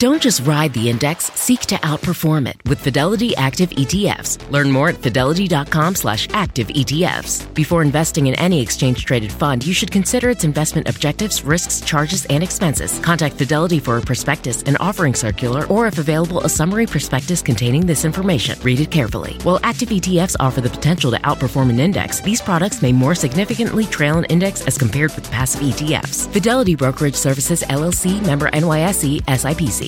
Don't just ride the index, seek to outperform it with Fidelity Active ETFs. Learn more at fidelity.com slash active ETFs. Before investing in any exchange traded fund, you should consider its investment objectives, risks, charges, and expenses. Contact Fidelity for a prospectus and offering circular, or if available, a summary prospectus containing this information. Read it carefully. While active ETFs offer the potential to outperform an index, these products may more significantly trail an index as compared with passive ETFs. Fidelity Brokerage Services LLC member NYSE SIPC.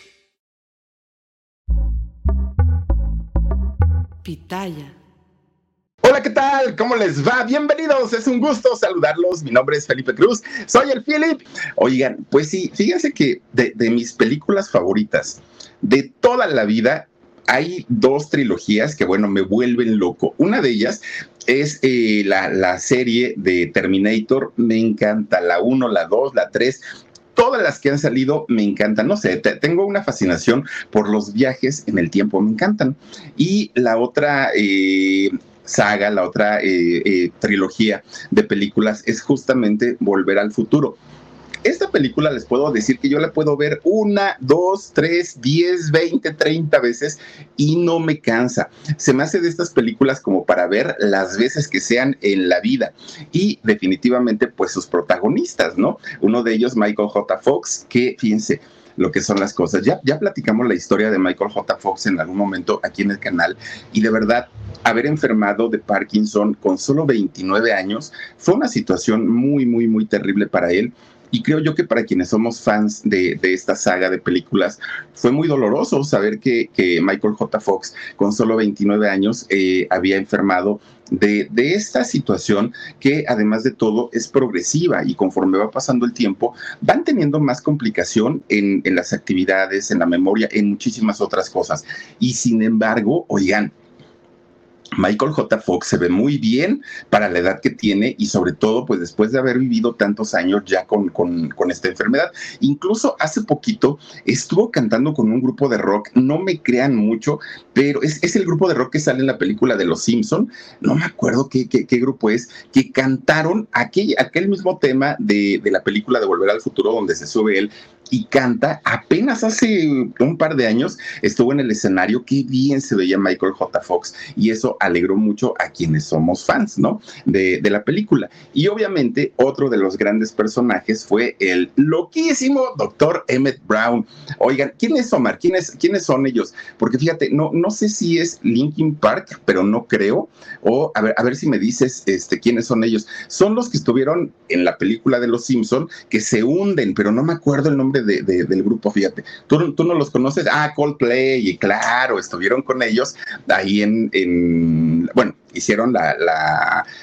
Hola, ¿qué tal? ¿Cómo les va? Bienvenidos, es un gusto saludarlos. Mi nombre es Felipe Cruz, soy el Philip. Oigan, pues sí, fíjense que de, mis películas favoritas de toda la vida hay dos trilogías que, bueno, me vuelven loco. Una de ellas es eh, la, la, serie de Terminator. Me encanta la 1, la 2, la 3 todas las que han salido me encantan. No sé, tengo una fascinación por los viajes en el tiempo, me encantan. Y la otra eh, saga, la otra eh, eh, trilogía de películas es justamente Volver al Futuro. Esta película les puedo decir que yo la puedo ver una, dos, tres, diez, veinte, treinta veces y no me cansa. Se me hace de estas películas como para ver las veces que sean en la vida. Y definitivamente, pues sus protagonistas, ¿no? Uno de ellos, Michael J. Fox, que fíjense, lo que son las cosas. Ya, ya platicamos la historia de Michael J. Fox en algún momento aquí en el canal y de verdad haber enfermado de Parkinson con solo 29 años fue una situación muy, muy, muy terrible para él y creo yo que para quienes somos fans de, esta saga de películas, fue muy doloroso saber que, Michael J. Fox, con solo 29 años, eh, había enfermado de, esta situación que además de todo es progresiva y conforme va pasando el tiempo van teniendo más complicación en, en las actividades, en la memoria, en muchísimas otras cosas. Y sin embargo, oigan, Michael J. Fox se ve muy bien para la edad que tiene y sobre todo pues después de haber vivido tantos años ya con, con, esta enfermedad. Incluso hace poquito estuvo cantando con un grupo de rock, no me crean mucho, pero es, es el grupo de rock que sale en la película de Los Simpson, no me acuerdo qué, qué, qué grupo es, que cantaron aquel, aquel mismo tema de, de la película de Volver al Futuro donde se sube él y canta. Apenas hace un par de años estuvo en el escenario, qué bien se veía Michael J. Fox y eso alegró mucho a quienes somos fans, ¿no? De, de la película. Y obviamente otro de los grandes personajes fue el loquísimo doctor Emmett Brown. Oigan, ¿quién es Omar? ¿Quiénes, ¿Quiénes son ellos? Porque fíjate, no, no sé si es Linkin Park, pero no creo. O a ver, a ver si me dices este, quiénes son ellos. Son los que estuvieron en la película de Los Simpson que se hunden, pero no me acuerdo el nombre del grupo, fíjate. ¿Tú, tú no los conoces. Ah, Coldplay, y claro, estuvieron con ellos ahí en, en bueno, hicieron la,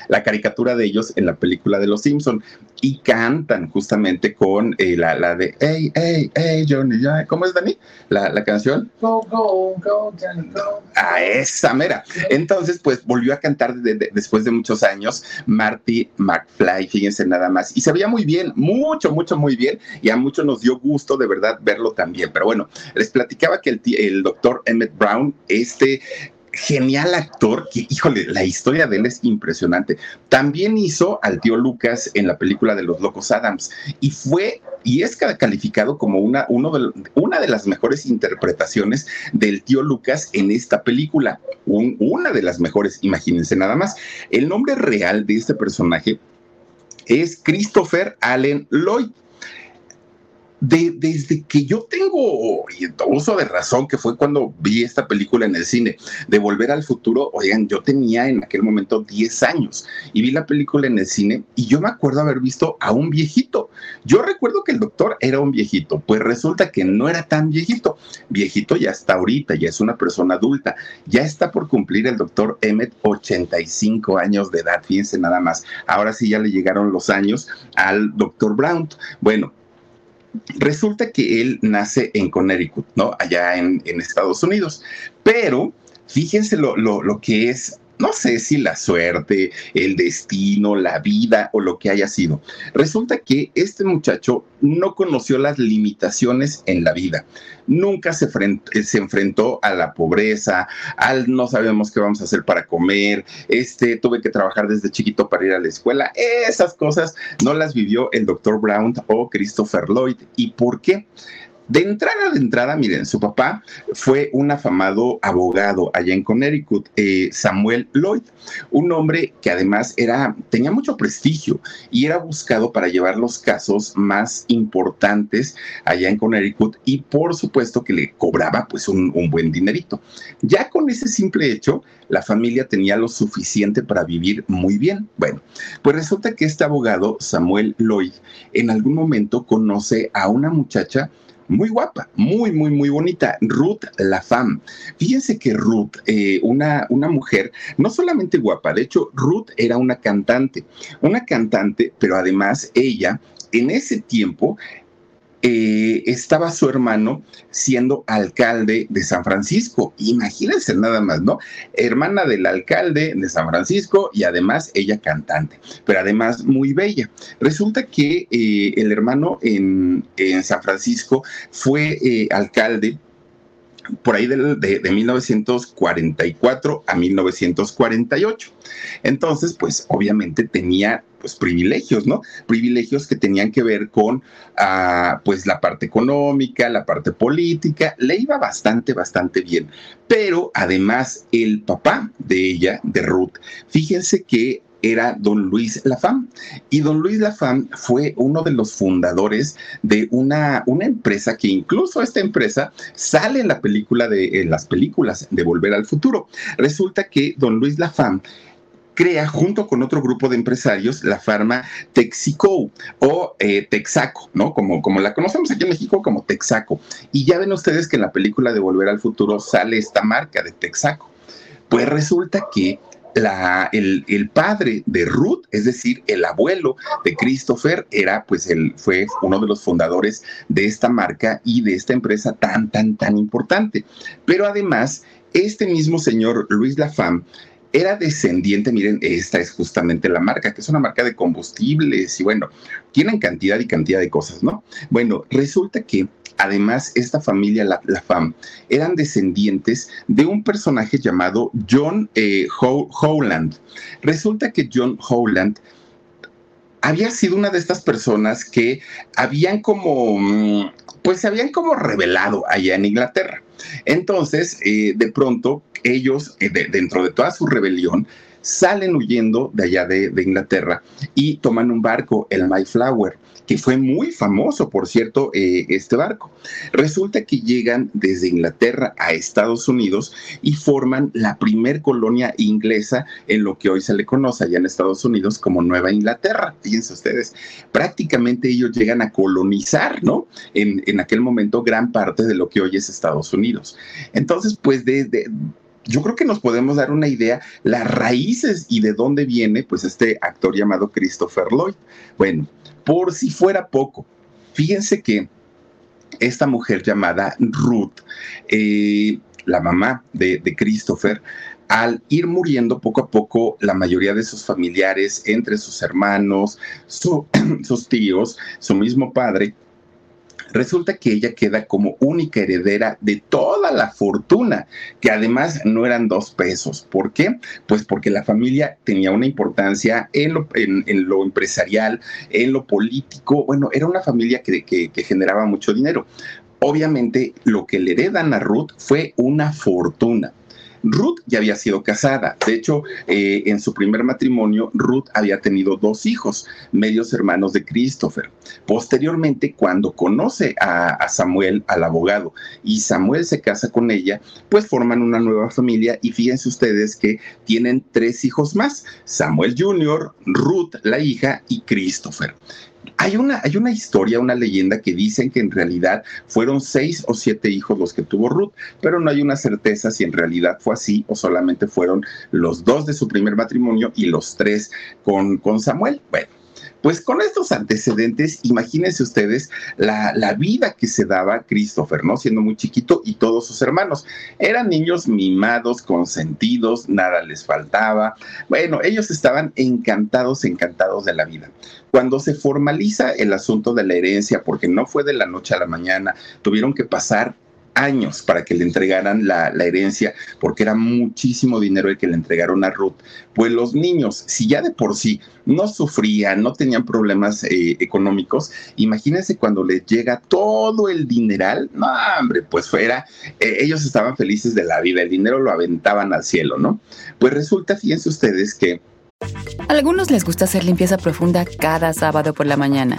la, caricatura de ellos en la película de Los Simpson y cantan justamente con eh, la, la, de Hey, hey, hey, Johnny, ¿cómo es Dani? La, la canción. Go, go, go, Johnny, go. A esa mera. Entonces, pues volvió a cantar después de muchos años Marty McFly, fíjense nada más. Y se veía muy bien, mucho, mucho, muy bien. Y a muchos nos dio gusto de verdad verlo también. Pero bueno, les platicaba que el, el doctor Emmett Brown, este genial actor que, híjole, la historia de él es impresionante. También hizo al tío Lucas en la película de Los Locos Adams y fue y es calificado como una, uno de, una de las mejores interpretaciones del tío Lucas en esta película. una de las mejores, imagínense nada más. El nombre real de este personaje es Christopher Allen Lloyd desde que yo tengo uso de razón, que fue cuando vi esta película en el cine, de Volver al Futuro, oigan, yo tenía en aquel momento 10 años y vi la película en el cine y yo me acuerdo haber visto a un viejito. Yo recuerdo que el doctor era un viejito, pues resulta que no era tan viejito. Viejito ya está ahorita, ya es una persona adulta, ya está por cumplir el doctor Emmett 85 años de edad, fíjense nada más. Ahora sí ya le llegaron los años al doctor Brown. Bueno, resulta que él nace en Connecticut, ¿no? Allá en, Estados Unidos, pero fíjense lo, lo que es no sé si la suerte, el destino, la vida o lo que haya sido. Resulta que este muchacho no conoció las limitaciones en la vida. Nunca se, se, enfrentó a la pobreza, al no sabemos qué vamos a hacer para comer, este, tuve que trabajar desde chiquito para ir a la escuela. Esas cosas no las vivió el doctor Brown o Christopher Lloyd. ¿Y por qué? De entrada, de entrada, miren, su papá fue un afamado abogado allá en Connecticut, eh, Samuel Lloyd, un hombre que además era, tenía mucho prestigio y era buscado para llevar los casos más importantes allá en Connecticut y por supuesto que le cobraba pues un, un buen dinerito. Ya con ese simple hecho, la familia tenía lo suficiente para vivir muy bien. Bueno, pues resulta que este abogado, Samuel Lloyd, en algún momento conoce a una muchacha muy guapa, muy, muy, muy bonita, Ruth Lafam. Fíjense que Ruth, eh, una, una mujer no solamente guapa, de hecho, Ruth era una cantante, una cantante, pero además ella en ese tiempo eh, estaba su hermano siendo alcalde de San Francisco. Imagínense nada más, ¿no? Hermana del alcalde de San Francisco y además ella cantante, pero además muy bella. Resulta que eh, el hermano en, San Francisco fue eh, alcalde por ahí de, de, 1944 a 1948. Entonces, pues obviamente tenía pues privilegios, ¿no? Privilegios que tenían que ver con ah, pues la parte económica, la parte política, le iba bastante, bastante bien. Pero además el papá de ella, de Ruth, fíjense que era don Luis Lafam. Y don Luis Lafam fue uno de los fundadores de una, una empresa que incluso esta empresa sale en la película de en las películas de Volver al Futuro. Resulta que don Luis Lafam crea junto con otro grupo de empresarios la farma Texico o eh, Texaco, ¿no? Como, como la conocemos aquí en México como Texaco. Y ya ven ustedes que en la película de Volver al Futuro sale esta marca de Texaco. Pues resulta que el, padre de Ruth, es decir, el abuelo de Christopher, era pues él fue uno de los fundadores de esta marca y de esta empresa tan, tan, tan importante. Pero además, este mismo señor Luis Lafam era descendiente, miren, esta es justamente la marca, que es una marca de combustibles y bueno, tienen cantidad y cantidad de cosas, ¿no? Bueno, resulta que Además, esta familia, la, FAM, eran descendientes de un personaje llamado John eh, Howland. Resulta que John Howland había sido una de estas personas que habían como, mm, pues se habían como revelado allá en Inglaterra. Entonces, eh, de pronto, ellos, eh, dentro de toda su rebelión, salen huyendo de allá de, Inglaterra y toman un barco, el Mayflower, que fue muy famoso, por cierto, eh, este barco. Resulta que llegan desde Inglaterra a Estados Unidos y forman la primer colonia inglesa en lo que hoy se le conoce allá en Estados Unidos como Nueva Inglaterra. Fíjense ustedes, prácticamente ellos llegan a colonizar, ¿no? En, en aquel momento gran parte de lo que hoy es Estados Unidos. Entonces, pues desde yo creo que nos podemos dar una idea las raíces y de dónde viene pues este actor llamado Christopher Lloyd. Bueno, por si fuera poco, fíjense que esta mujer llamada Ruth, eh, la mamá de, Christopher, al ir muriendo poco a poco la mayoría de sus familiares, entre sus hermanos, sus tíos, su mismo padre, Resulta que ella queda como única heredera de toda la fortuna, que además no eran dos pesos. ¿Por qué? Pues porque la familia tenía una importancia en lo, empresarial, en lo político. Bueno, era una familia que, que generaba mucho dinero. Obviamente lo que le heredan a Ruth fue una fortuna. Ruth ya había sido casada. De hecho, eh, en su primer matrimonio, Ruth había tenido dos hijos, medios hermanos de Christopher. Posteriormente, cuando conoce a, Samuel, al abogado, y Samuel se casa con ella, pues forman una nueva familia y fíjense ustedes que tienen tres hijos más, Samuel Jr., Ruth, la hija, y Christopher. Hay una, hay una historia, una leyenda que dicen que en realidad fueron seis o siete hijos los que tuvo Ruth, pero no hay una certeza si en realidad fue así o solamente fueron los dos de su primer matrimonio y los tres con, con Samuel. Bueno, Pues con estos antecedentes, imagínense ustedes la, la vida que se daba Christopher, ¿no? Siendo muy chiquito y todos sus hermanos. Eran niños mimados, consentidos, nada les faltaba. Bueno, ellos estaban encantados, encantados de la vida. Cuando se formaliza el asunto de la herencia, porque no fue de la noche a la mañana, tuvieron que pasar años para que le entregaran la, herencia, porque era muchísimo dinero el que le entregaron a Ruth. Pues los niños, si ya de por sí no sufrían, no tenían problemas eh, económicos, imagínense cuando les llega todo el dineral, no, hombre, pues fuera, eh, ellos estaban felices de la vida, el dinero lo aventaban al cielo, ¿no? Pues resulta, fíjense ustedes que... A algunos les gusta hacer limpieza profunda cada sábado por la mañana.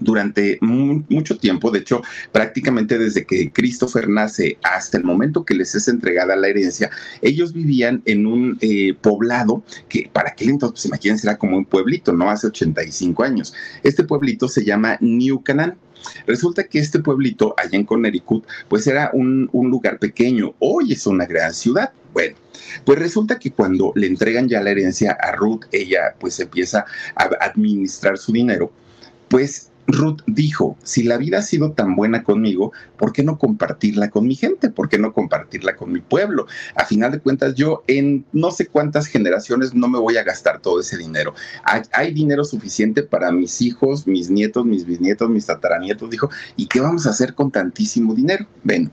durante mucho tiempo, de hecho, prácticamente desde que Christopher nace hasta el momento que les es entregada la herencia, ellos vivían en un eh, poblado que para aquel entonces, pues imagínense, era como un pueblito, ¿no? Hace 85 años. Este pueblito se llama New Canaan. Resulta que este pueblito allá en Connecticut, pues era un, un, lugar pequeño, hoy es una gran ciudad. Bueno, pues resulta que cuando le entregan ya la herencia a Ruth, ella pues empieza a administrar su dinero, pues Ruth dijo, si la vida ha sido tan buena conmigo, ¿por qué no compartirla con mi gente? ¿Por qué no compartirla con mi pueblo? A final de cuentas, yo en no sé cuántas generaciones no me voy a gastar todo ese dinero. Hay, dinero suficiente para mis hijos, mis nietos, mis bisnietos, mis tataranietos, dijo, ¿y qué vamos a hacer con tantísimo dinero? Ven,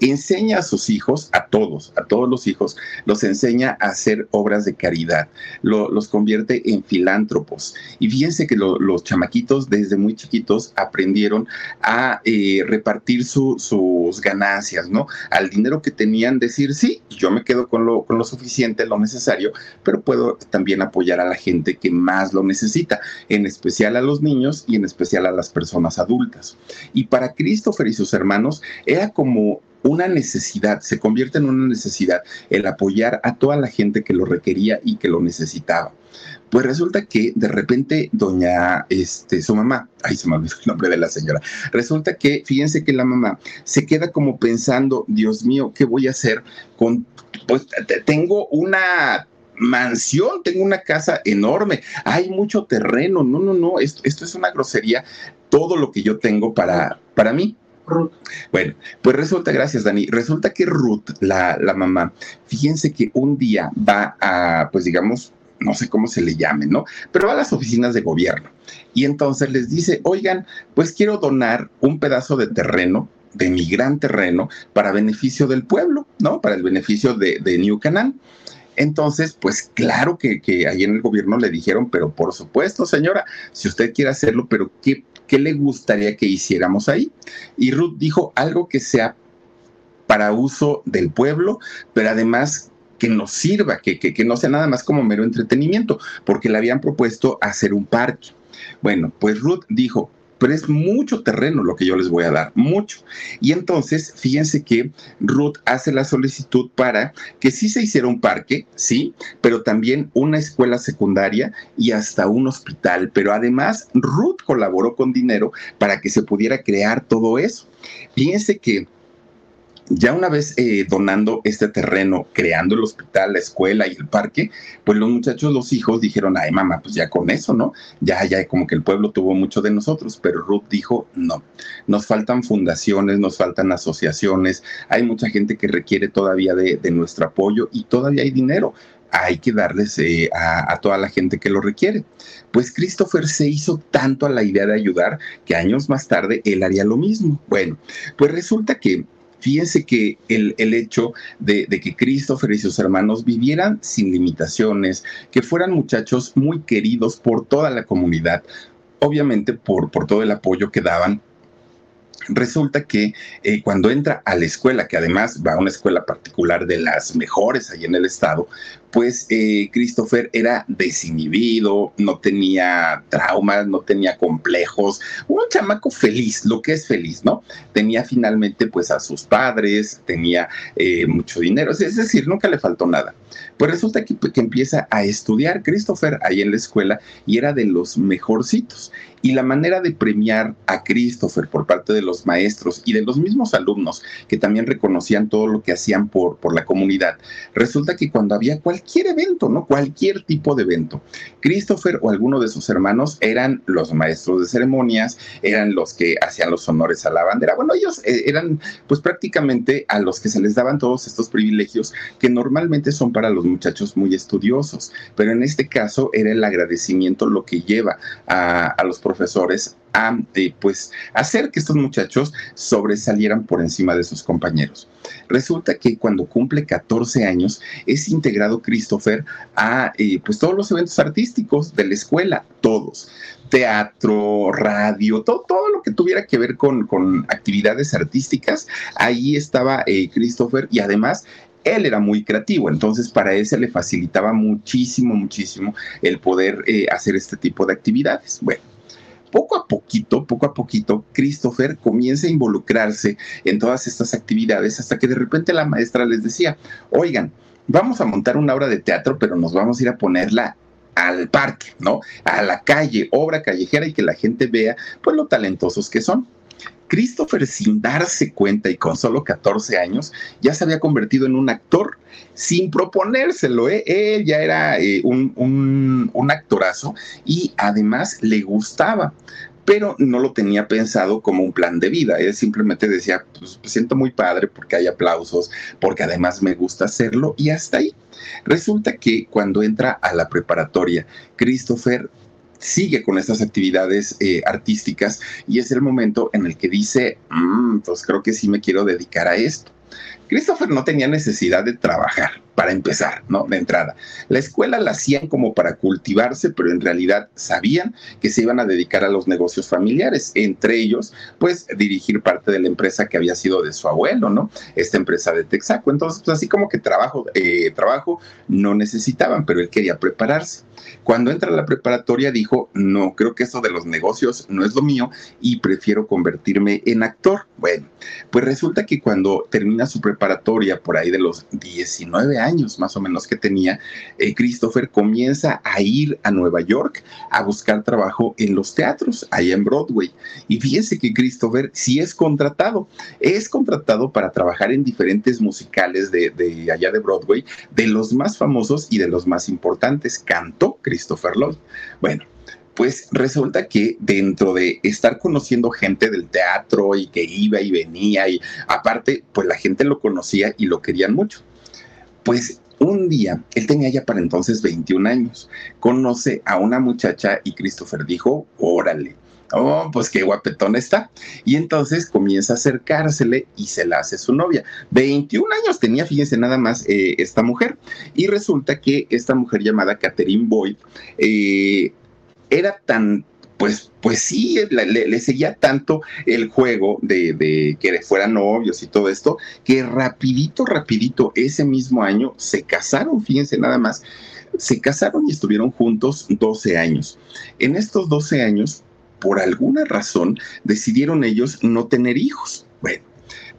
enseña a sus hijos, a todos, a todos los hijos, los enseña a hacer obras de caridad, los convierte en filántropos. Y fíjense que los chamaquitos desde muy chiquitos aprendieron a eh, repartir sus ganancias, ¿no? Al dinero que tenían, decir, sí, yo me quedo con lo, con lo suficiente, lo necesario, pero puedo también apoyar a la gente que más lo necesita, en especial a los niños y en especial a las personas adultas. Y para Christopher y sus hermanos era como una necesidad, se convierte en una necesidad el apoyar a toda la gente que lo requería y que lo necesitaba. Pues resulta que de repente doña, este, su mamá, ay, se me olvidó el nombre de la señora, resulta que, fíjense que la mamá se queda como pensando, Dios mío, ¿qué voy a hacer con, pues tengo una mansión, tengo una casa enorme, hay mucho terreno, no, no, no, esto, esto es una grosería, todo lo que yo tengo para, para mí. Ruth. Bueno, pues resulta, gracias Dani, resulta que Ruth, la, la mamá, fíjense que un día va a, pues digamos, no sé cómo se le llame, ¿no? Pero va a las oficinas de gobierno y entonces les dice, oigan, pues quiero donar un pedazo de terreno, de mi gran terreno, para beneficio del pueblo, ¿no? Para el beneficio de, New Canaan. Entonces, pues claro que, que ahí en el gobierno le dijeron, pero por supuesto, señora, si usted quiere hacerlo, pero ¿qué ¿qué le gustaría que hiciéramos ahí? Y Ruth dijo algo que sea para uso del pueblo, pero además que nos sirva, que, que, no sea nada más como mero entretenimiento, porque le habían propuesto hacer un parque. Bueno, pues Ruth dijo, pero es mucho terreno lo que yo les voy a dar, mucho. Y entonces, fíjense que Ruth hace la solicitud para que sí se hiciera un parque, sí, pero también una escuela secundaria y hasta un hospital. Pero además, Ruth colaboró con dinero para que se pudiera crear todo eso. Fíjense que ya una vez eh, donando este terreno, creando el hospital, la escuela y el parque, pues los muchachos, los hijos dijeron, ay mamá, pues ya con eso, ¿no? Ya, ya como que el pueblo tuvo mucho de nosotros, pero Ruth dijo, no, nos faltan fundaciones, nos faltan asociaciones, hay mucha gente que requiere todavía de, nuestro apoyo y todavía hay dinero hay que darles eh, a, a, toda la gente que lo requiere. Pues Christopher se hizo tanto a la idea de ayudar que años más tarde él haría lo mismo. Bueno, pues resulta que Fíjense que el, hecho de, que Christopher y sus hermanos vivieran sin limitaciones, que fueran muchachos muy queridos por toda la comunidad, obviamente por, por todo el apoyo que daban, Resulta que eh, cuando entra a la escuela, que además va a una escuela particular de las mejores ahí en el estado, pues eh, Christopher era desinhibido, no tenía traumas, no tenía complejos, un chamaco feliz, lo que es feliz, ¿no? Tenía finalmente pues a sus padres, tenía eh, mucho dinero, es decir, nunca le faltó nada. Pues resulta que, que empieza a estudiar Christopher ahí en la escuela y era de los mejorcitos. Y la manera de premiar a Christopher por parte de los maestros y de los mismos alumnos, que también reconocían todo lo que hacían por, por la comunidad, resulta que cuando había cualquier evento, ¿no? Cualquier tipo de evento, Christopher o alguno de sus hermanos eran los maestros de ceremonias, eran los que hacían los honores a la bandera. Bueno, ellos eh, eran pues prácticamente a los que se les daban todos estos privilegios que normalmente son para los muchachos muy estudiosos, pero en este caso era el agradecimiento lo que lleva a, los profesores a eh, pues hacer que estos muchachos sobresalieran por encima de sus compañeros. Resulta que cuando cumple 14 años es integrado Christopher a eh, pues todos los eventos artísticos de la escuela, todos teatro, radio, todo, todo lo que tuviera que ver con, con actividades artísticas, ahí estaba eh, Christopher y además él era muy creativo, entonces para él se le facilitaba muchísimo, muchísimo el poder hacer este tipo de actividades. Bueno, poco a poquito, poco a poquito, Christopher comienza a involucrarse en todas estas actividades hasta que de repente la maestra les decía, oigan, vamos a montar una obra de teatro, pero nos vamos a ir a ponerla al parque, ¿no? A la calle, obra callejera y que la gente vea, pues, lo talentosos que son. Christopher, sin darse cuenta y con solo 14 años, ya se había convertido en un actor sin proponérselo. ¿eh? Él ya era eh, un, un actorazo y además le gustaba pero no lo tenía pensado como un plan de vida. Él simplemente decía, pues me siento muy padre porque hay aplausos, porque además me gusta hacerlo y hasta ahí. Resulta que cuando entra a la preparatoria, Christopher sigue con estas actividades eh, artísticas y es el momento en el que dice, mm, pues creo que sí me quiero dedicar a esto. Christopher no tenía necesidad de trabajar para empezar, ¿no? De entrada. La escuela la hacían como para cultivarse, pero en realidad sabían que se iban a dedicar a los negocios familiares, entre ellos, pues dirigir parte de la empresa que había sido de su abuelo, ¿no? Esta empresa de Texaco. Entonces, pues así como que trabajo, eh, trabajo no necesitaban, pero él quería prepararse. Cuando entra a la preparatoria dijo, no, creo que eso de los negocios no es lo mío y prefiero convertirme en actor. Bueno, pues resulta que cuando termina su preparatoria por ahí de los 19 años más o menos que tenía, eh, Christopher comienza a ir a Nueva York a buscar trabajo en los teatros, ahí en Broadway. Y fíjense que Christopher sí es contratado, es contratado para trabajar en diferentes musicales de, de allá de Broadway, de los más famosos y de los más importantes. Cantó Christopher Lloyd. Bueno, pues resulta que dentro de estar conociendo gente del teatro y que iba y venía y aparte, pues la gente lo conocía y lo querían mucho. Pues un día, él tenía ya para entonces 21 años, conoce a una muchacha y Christopher dijo, órale, Oh, pues qué guapetón está. Y entonces comienza a acercársele y se la hace su novia. 21 años tenía, fíjense nada más, eh, esta mujer. Y resulta que esta mujer llamada Catherine Boyd eh, era tan pues, pues sí, le, seguía tanto el juego de, de, que fueran novios y todo esto, que rapidito, rapidito, ese mismo año se casaron, fíjense nada más, se casaron y estuvieron juntos 12 años. En estos 12 años, por alguna razón, decidieron ellos no tener hijos. Bueno,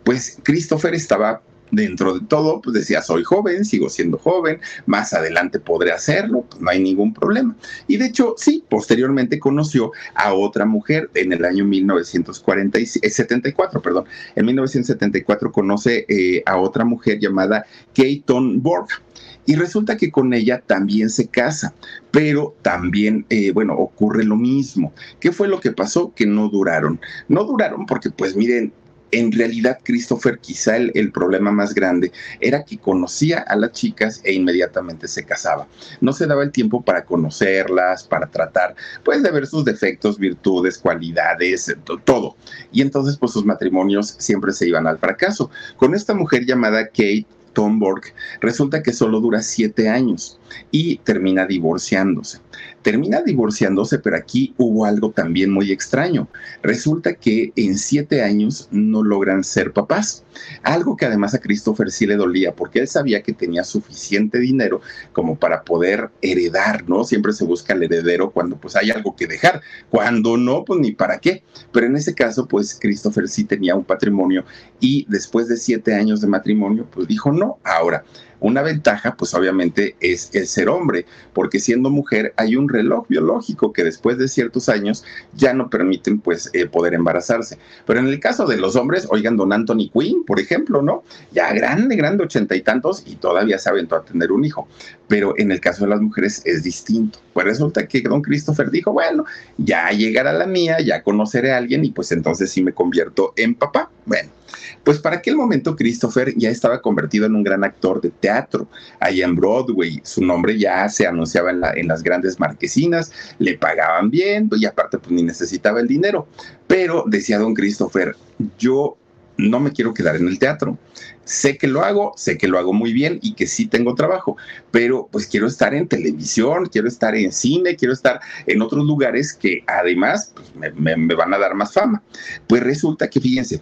pues Christopher estaba dentro de todo, pues decía, soy joven, sigo siendo joven, más adelante podré hacerlo, pues no hay ningún problema. Y de hecho, sí, posteriormente conoció a otra mujer en el año 1974, eh, perdón, en 1974 conoce eh, a otra mujer llamada Kayton Borg. Y resulta que con ella también se casa, pero también, eh, bueno, ocurre lo mismo. ¿Qué fue lo que pasó? Que no duraron. No duraron porque, pues miren, en realidad Christopher quizá el, problema más grande era que conocía a las chicas e inmediatamente se casaba. No se daba el tiempo para conocerlas, para tratar pues de ver sus defectos, virtudes, cualidades, todo. Y entonces pues sus matrimonios siempre se iban al fracaso. Con esta mujer llamada Kate Tomborg, resulta que solo dura siete años y termina divorciándose. Termina divorciándose, pero aquí hubo algo también muy extraño. Resulta que en siete años no logran ser papás. Algo que además a Christopher sí le dolía, porque él sabía que tenía suficiente dinero como para poder heredar, ¿no? Siempre se busca el heredero cuando pues hay algo que dejar. Cuando no, pues ni para qué. Pero en ese caso, pues Christopher sí tenía un patrimonio y después de siete años de matrimonio, pues dijo no. Ahora, una ventaja, pues obviamente, es el ser hombre, porque siendo mujer hay un reloj biológico que después de ciertos años ya no permiten, pues, eh, poder embarazarse. Pero en el caso de los hombres, oigan, don Anthony Quinn, por ejemplo, ¿no? Ya grande, grande, ochenta y tantos, y todavía se aventó a tener un hijo. Pero en el caso de las mujeres es distinto. Pues resulta que don Christopher dijo, bueno, ya llegará la mía, ya conoceré a alguien y pues entonces sí me convierto en papá. Bueno, pues para aquel momento Christopher ya estaba convertido en un gran actor de teatro allá en Broadway. Su nombre ya se anunciaba en, las grandes marquesinas, le pagaban bien y aparte pues ni necesitaba el dinero. Pero decía don Christopher, yo no me quiero quedar en el teatro. Sé que lo hago, sé que lo hago muy bien y que sí tengo trabajo, pero pues quiero estar en televisión, quiero estar en cine, quiero estar en otros lugares que además pues, me, me van a dar más fama. Pues resulta que, fíjense,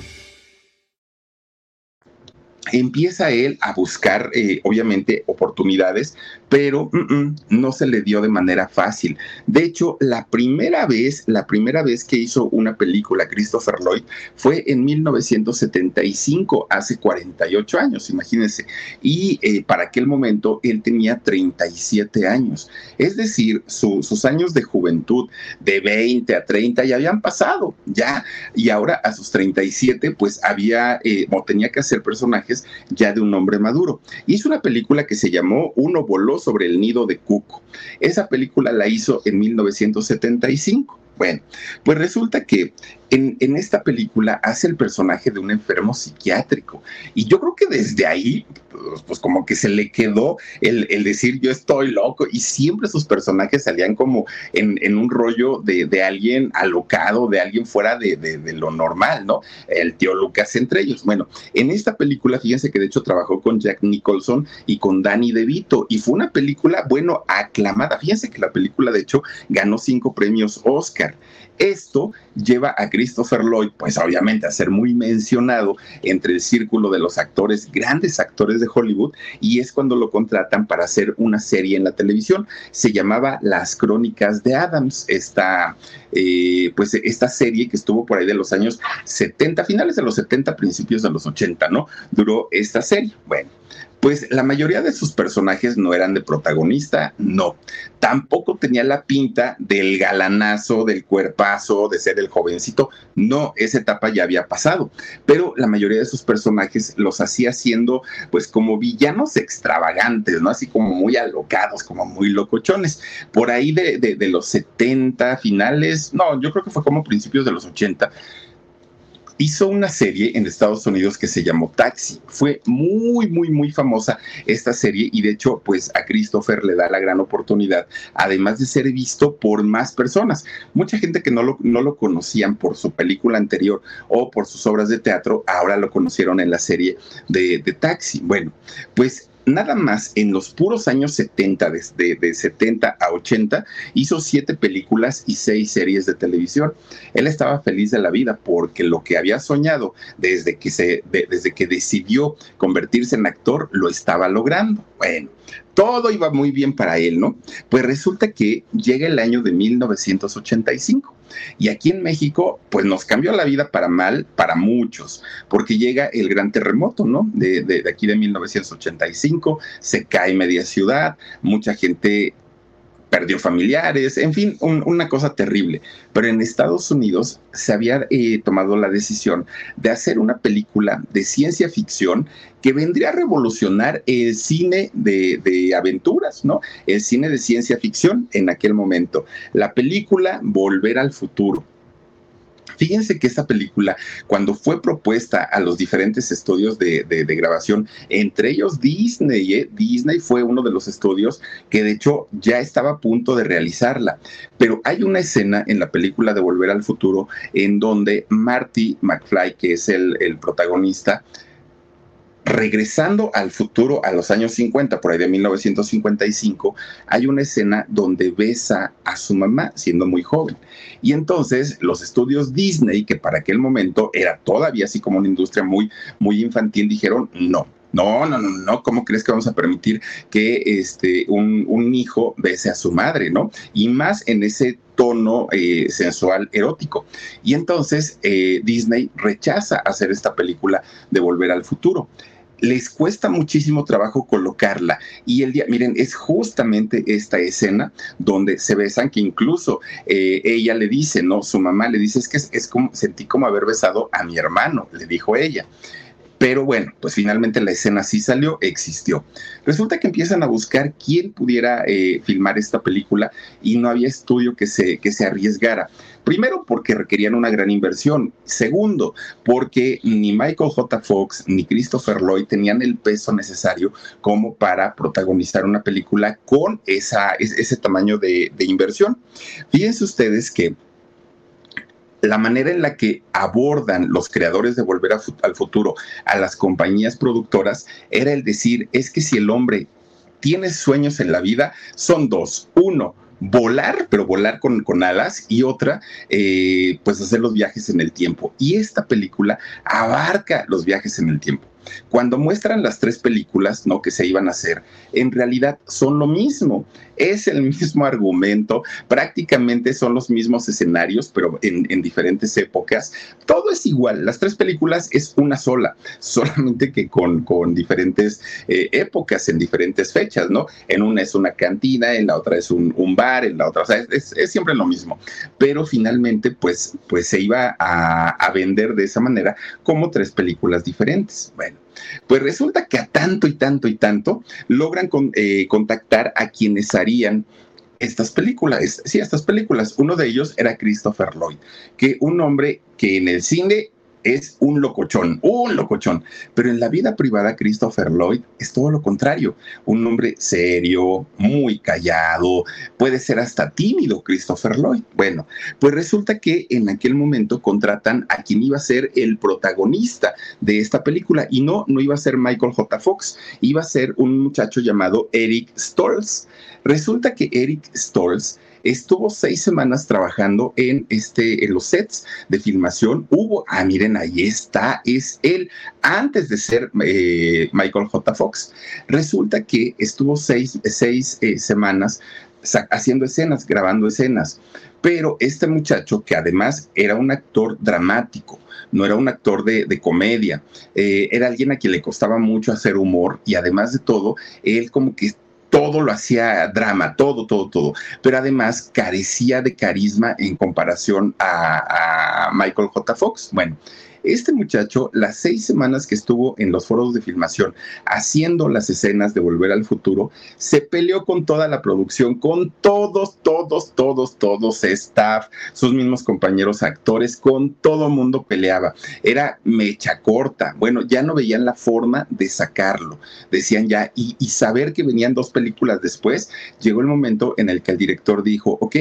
empieza él a buscar, eh, obviamente, oportunidades, pero no se le dio de manera fácil. De hecho, la primera vez, la primera vez que hizo una película Christopher Lloyd fue en 1975, hace 48 años, imagínense. Y eh, para aquel momento él tenía 37 años. Es decir, sus años de juventud de 20 a 30 ya habían pasado, ya. Y ahora a sus 37, pues había eh, o tenía que hacer personajes ya de un hombre maduro. Hizo una película que se llamó Uno voló sobre el nido de Cuco. Esa película la hizo en 1975. Bueno, pues resulta que en, esta película hace el personaje de un enfermo psiquiátrico. Y yo creo que desde ahí, pues, como que se le quedó el, decir yo estoy loco. Y siempre sus personajes salían como en, un rollo de, alguien alocado, de alguien fuera de, de, lo normal, ¿no? El tío Lucas entre ellos. Bueno, en esta película, fíjense que de hecho trabajó con Jack Nicholson y con Danny DeVito. Y fue una película, bueno, aclamada. Fíjense que la película, de hecho, ganó cinco premios Oscar. Esto lleva a Christopher Lloyd, pues obviamente a ser muy mencionado entre el círculo de los actores, grandes actores de Hollywood, y es cuando lo contratan para hacer una serie en la televisión. Se llamaba Las Crónicas de Adams, esta, eh, pues esta serie que estuvo por ahí de los años 70, finales de los 70, principios de los 80, ¿no? Duró esta serie. Bueno, pues la mayoría de sus personajes no eran de protagonista, no. Tampoco tenía la pinta del galanazo, del cuerpazo, de ser el jovencito. No, esa etapa ya había pasado. Pero la mayoría de sus personajes los hacía siendo, pues, como villanos extravagantes, ¿no? Así como muy alocados, como muy locochones. Por ahí de, de los 70 finales, no, yo creo que fue como principios de los 80 hizo una serie en Estados Unidos que se llamó Taxi. Fue muy, muy, muy famosa esta serie y de hecho, pues a Christopher le da la gran oportunidad, además de ser visto por más personas. Mucha gente que no lo, no lo conocían por su película anterior o por sus obras de teatro, ahora lo conocieron en la serie de, de Taxi. Bueno, pues nada más en los puros años 70, desde de 70 a 80, hizo siete películas y seis series de televisión. Él estaba feliz de la vida porque lo que había soñado desde que, se, desde que decidió convertirse en actor lo estaba logrando. Bueno, todo iba muy bien para él, ¿no? Pues resulta que llega el año de 1985 y aquí en México, pues nos cambió la vida para mal, para muchos, porque llega el gran terremoto, ¿no? De, de, aquí de 1985, se cae media ciudad, mucha gente perdió familiares, en fin, una cosa terrible. Pero en Estados Unidos se había eh, tomado la decisión de hacer una película de ciencia ficción que vendría a revolucionar el cine de, aventuras, ¿no? El cine de ciencia ficción en aquel momento. La película Volver al Futuro. Fíjense que esta película, cuando fue propuesta a los diferentes estudios de, grabación, entre ellos Disney, ¿eh? Disney fue uno de los estudios que de hecho ya estaba a punto de realizarla. Pero hay una escena en la película de Volver al Futuro en donde Marty McFly, que es el, el protagonista, regresando al futuro, a los años 50, por ahí de 1955, hay una escena donde besa a su mamá siendo muy joven. Y entonces los estudios Disney, que para aquel momento era todavía así como una industria muy, muy infantil, dijeron no. No, no, no, no, ¿cómo crees que vamos a permitir que este, un, hijo bese a su madre, no? Y más en ese tono eh, sensual erótico. Y entonces eh, Disney rechaza hacer esta película de Volver al Futuro les cuesta muchísimo trabajo colocarla. Y el día, miren, es justamente esta escena donde se besan, que incluso eh, ella le dice, ¿no? Su mamá le dice, es que es, como, sentí como haber besado a mi hermano, le dijo ella. Pero bueno, pues finalmente la escena sí salió, existió. Resulta que empiezan a buscar quién pudiera eh, filmar esta película y no había estudio que se, que se arriesgara. Primero, porque requerían una gran inversión. Segundo, porque ni Michael J. Fox ni Christopher Lloyd tenían el peso necesario como para protagonizar una película con ese tamaño de, de inversión. Fíjense ustedes que la manera en la que abordan los creadores de Volver al Futuro a las compañías productoras era el decir, es que si el hombre tiene sueños en la vida, son dos. Uno, volar, pero volar con, con alas, y otra, eh, pues hacer los viajes en el tiempo. Y esta película abarca los viajes en el tiempo. Cuando muestran las tres películas, ¿no? Que se iban a hacer, en realidad son lo mismo. Es el mismo argumento, prácticamente son los mismos escenarios, pero en, diferentes épocas. Todo es igual. Las tres películas es una sola, solamente que con, con diferentes eh, épocas, en diferentes fechas, ¿no? En una es una cantina, en la otra es un, bar, en la otra, o sea, es, siempre lo mismo. Pero finalmente, pues, pues se iba a, a vender de esa manera como tres películas diferentes. Bueno, pues resulta que a tanto y tanto y tanto logran eh, contactar a quienes harían estas películas, sí, estas películas. Uno de ellos era Christopher Lloyd, que un hombre que en el cine es un locochón, un locochón. Pero en la vida privada, Christopher Lloyd es todo lo contrario. Un hombre serio, muy callado, puede ser hasta tímido, Christopher Lloyd. Bueno, pues resulta que en aquel momento contratan a quien iba a ser el protagonista de esta película y no, no iba a ser Michael J. Fox, iba a ser un muchacho llamado Eric Stoltz. Resulta que Eric Stoltz estuvo seis semanas trabajando en, este, en los sets de filmación. Hubo, ah, miren, ahí está, es él, antes de ser eh, Michael J. Fox. Resulta que estuvo seis, seis eh, semanas haciendo escenas, grabando escenas. Pero este muchacho, que además era un actor dramático, no era un actor de, comedia, eh, era alguien a quien le costaba mucho hacer humor y además de todo, él como que todo lo hacía drama, todo, todo, todo. Pero además carecía de carisma en comparación a, Michael J. Fox. Bueno, este muchacho, las seis semanas que estuvo en los foros de filmación haciendo las escenas de Volver al Futuro, se peleó con toda la producción, con todos, todos, todos, todos, staff, sus mismos compañeros actores, con todo mundo peleaba. Era mecha corta. Bueno, ya no veían la forma de sacarlo. Decían ya, y, saber que venían dos películas después, llegó el momento en el que el director dijo, ok,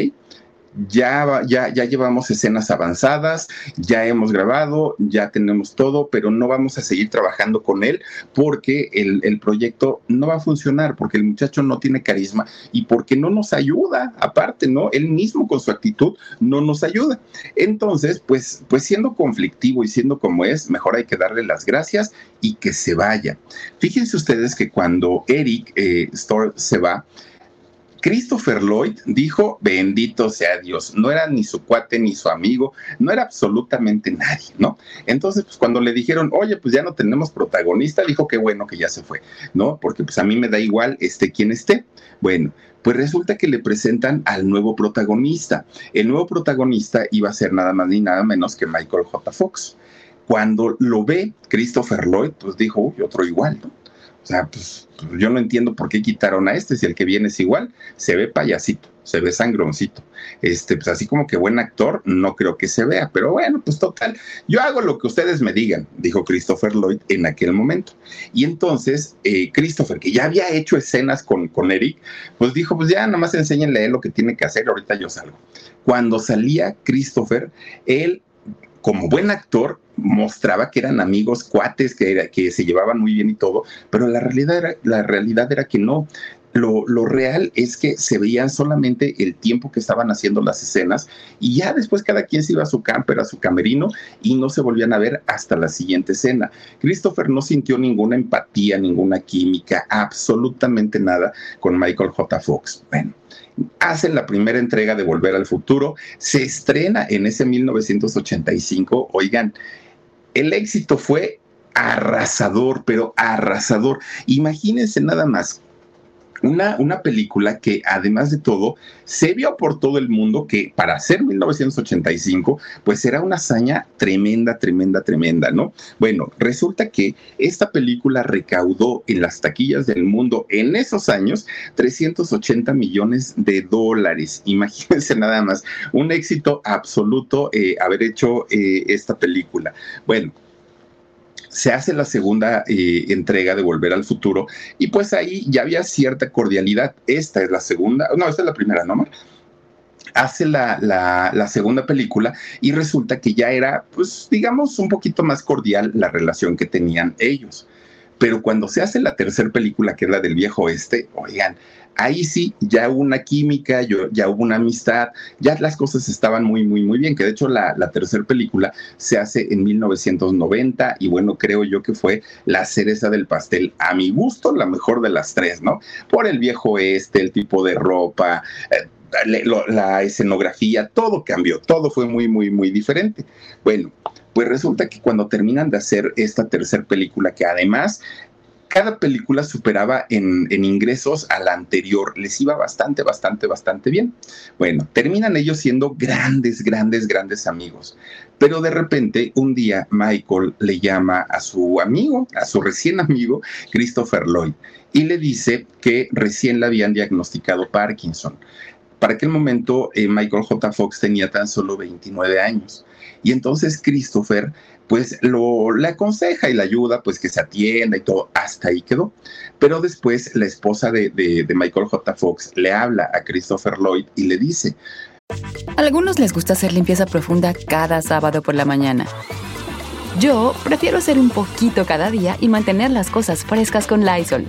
ya, ya, ya llevamos escenas avanzadas, ya hemos grabado, ya tenemos todo, pero no vamos a seguir trabajando con él porque el, el, proyecto no va a funcionar, porque el muchacho no tiene carisma y porque no nos ayuda, aparte, ¿no? Él mismo con su actitud no nos ayuda. Entonces, pues, pues siendo conflictivo y siendo como es, mejor hay que darle las gracias y que se vaya. Fíjense ustedes que cuando Eric eh, se va, Christopher Lloyd dijo, bendito sea Dios, no era ni su cuate ni su amigo, no era absolutamente nadie, ¿no? Entonces, pues cuando le dijeron, oye, pues ya no tenemos protagonista, dijo que bueno que ya se fue, ¿no? Porque pues a mí me da igual este quien esté. Bueno, pues resulta que le presentan al nuevo protagonista. El nuevo protagonista iba a ser nada más ni nada menos que Michael J. Fox. Cuando lo ve Christopher Lloyd, pues dijo, uy, otro igual, ¿no? O sea, pues, pues, yo no entiendo por qué quitaron a este, si el que viene es igual, se ve payasito, se ve sangroncito. Este, pues así como que buen actor, no creo que se vea, pero bueno, pues total, yo hago lo que ustedes me digan, dijo Christopher Lloyd en aquel momento. Y entonces, eh, Christopher, que ya había hecho escenas con, con Eric, pues dijo, pues ya nomás enséñenle a él lo que tiene que hacer, ahorita yo salgo. Cuando salía Christopher, él como buen actor, mostraba que eran amigos, cuates, que, que se llevaban muy bien y todo, pero la realidad era, la realidad era que no. Lo, lo, real es que se veían solamente el tiempo que estaban haciendo las escenas y ya después cada quien se iba a su camper, a su camerino y no se volvían a ver hasta la siguiente escena. Christopher no sintió ninguna empatía, ninguna química, absolutamente nada con Michael J. Fox. Bueno, hacen la primera entrega de Volver al Futuro, se estrena en ese 1985, oigan, el éxito fue arrasador, pero arrasador. Imagínense nada más, una, una, película que además de todo se vio por todo el mundo que para ser 1985 pues era una hazaña tremenda, tremenda, tremenda, ¿no? Bueno, resulta que esta película recaudó en las taquillas del mundo en esos años 380 millones de dólares. Imagínense nada más, un éxito absoluto eh, haber hecho eh, esta película. Bueno, se hace la segunda eh, entrega de Volver al Futuro y pues ahí ya había cierta cordialidad. Esta es la segunda, no, esta es la primera, ¿no? hace la, la, la, segunda película y resulta que ya era, pues digamos, un poquito más cordial la relación que tenían ellos. Pero cuando se hace la tercera película, que es la del viejo este, oigan, ahí sí ya hubo una química, ya hubo una amistad, ya las cosas estaban muy, muy, muy bien, que de hecho la, la tercera película se hace en 1990 y bueno, creo yo que fue la cereza del pastel, a mi gusto, la mejor de las tres, ¿no? Por el viejo este, el tipo de ropa. Eh, la escenografía, todo cambió, todo fue muy, muy, muy diferente. Bueno, pues resulta que cuando terminan de hacer esta tercera película, que además cada película superaba en, ingresos a la anterior, les iba bastante, bastante, bastante bien. Bueno, terminan ellos siendo grandes, grandes, grandes amigos. Pero de repente, un día, Michael le llama a su amigo, a su recién amigo, Christopher Lloyd, y le dice que recién le habían diagnosticado Parkinson. Para aquel momento, eh, Michael J. Fox tenía tan solo 29 años. Y entonces Christopher pues lo, le aconseja y le ayuda, pues que se atienda y todo, hasta ahí quedó. Pero después la esposa de, de, de Michael J. Fox le habla a Christopher Lloyd y le dice, a algunos les gusta hacer limpieza profunda cada sábado por la mañana. Yo prefiero hacer un poquito cada día y mantener las cosas frescas con Lysol.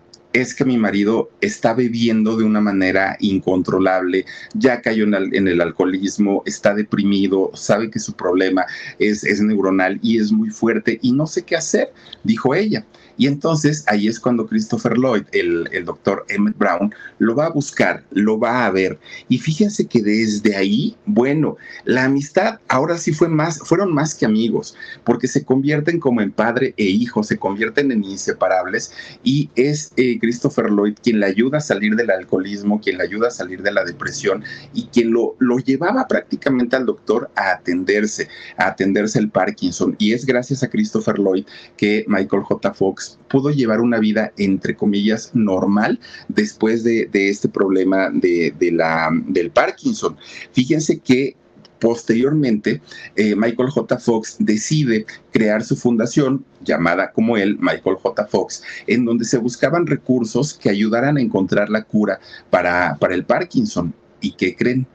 es que mi marido está bebiendo de una manera incontrolable, ya cayó en el, alcoholismo, está deprimido, sabe que su problema es, es neuronal y es muy fuerte y no sé qué hacer, dijo ella. Y entonces ahí es cuando Christopher Lloyd, el, el, doctor Emmett Brown, lo va a buscar, lo va a ver. Y fíjense que desde ahí, bueno, la amistad ahora sí fue más, fueron más que amigos, porque se convierten como en padre e hijo, se convierten en inseparables. Y es eh, Christopher Lloyd quien le ayuda a salir del alcoholismo, quien le ayuda a salir de la depresión y quien lo, lo llevaba prácticamente al doctor a atenderse, a atenderse el Parkinson. Y es gracias a Christopher Lloyd que Michael J. Fox pudo llevar una vida, entre comillas, normal después de, este problema de, la, del Parkinson. Fíjense que Posteriormente, eh, Michael J. Fox decide crear su fundación llamada como él, Michael J. Fox, en donde se buscaban recursos que ayudaran a encontrar la cura para, para el Parkinson. ¿Y qué creen?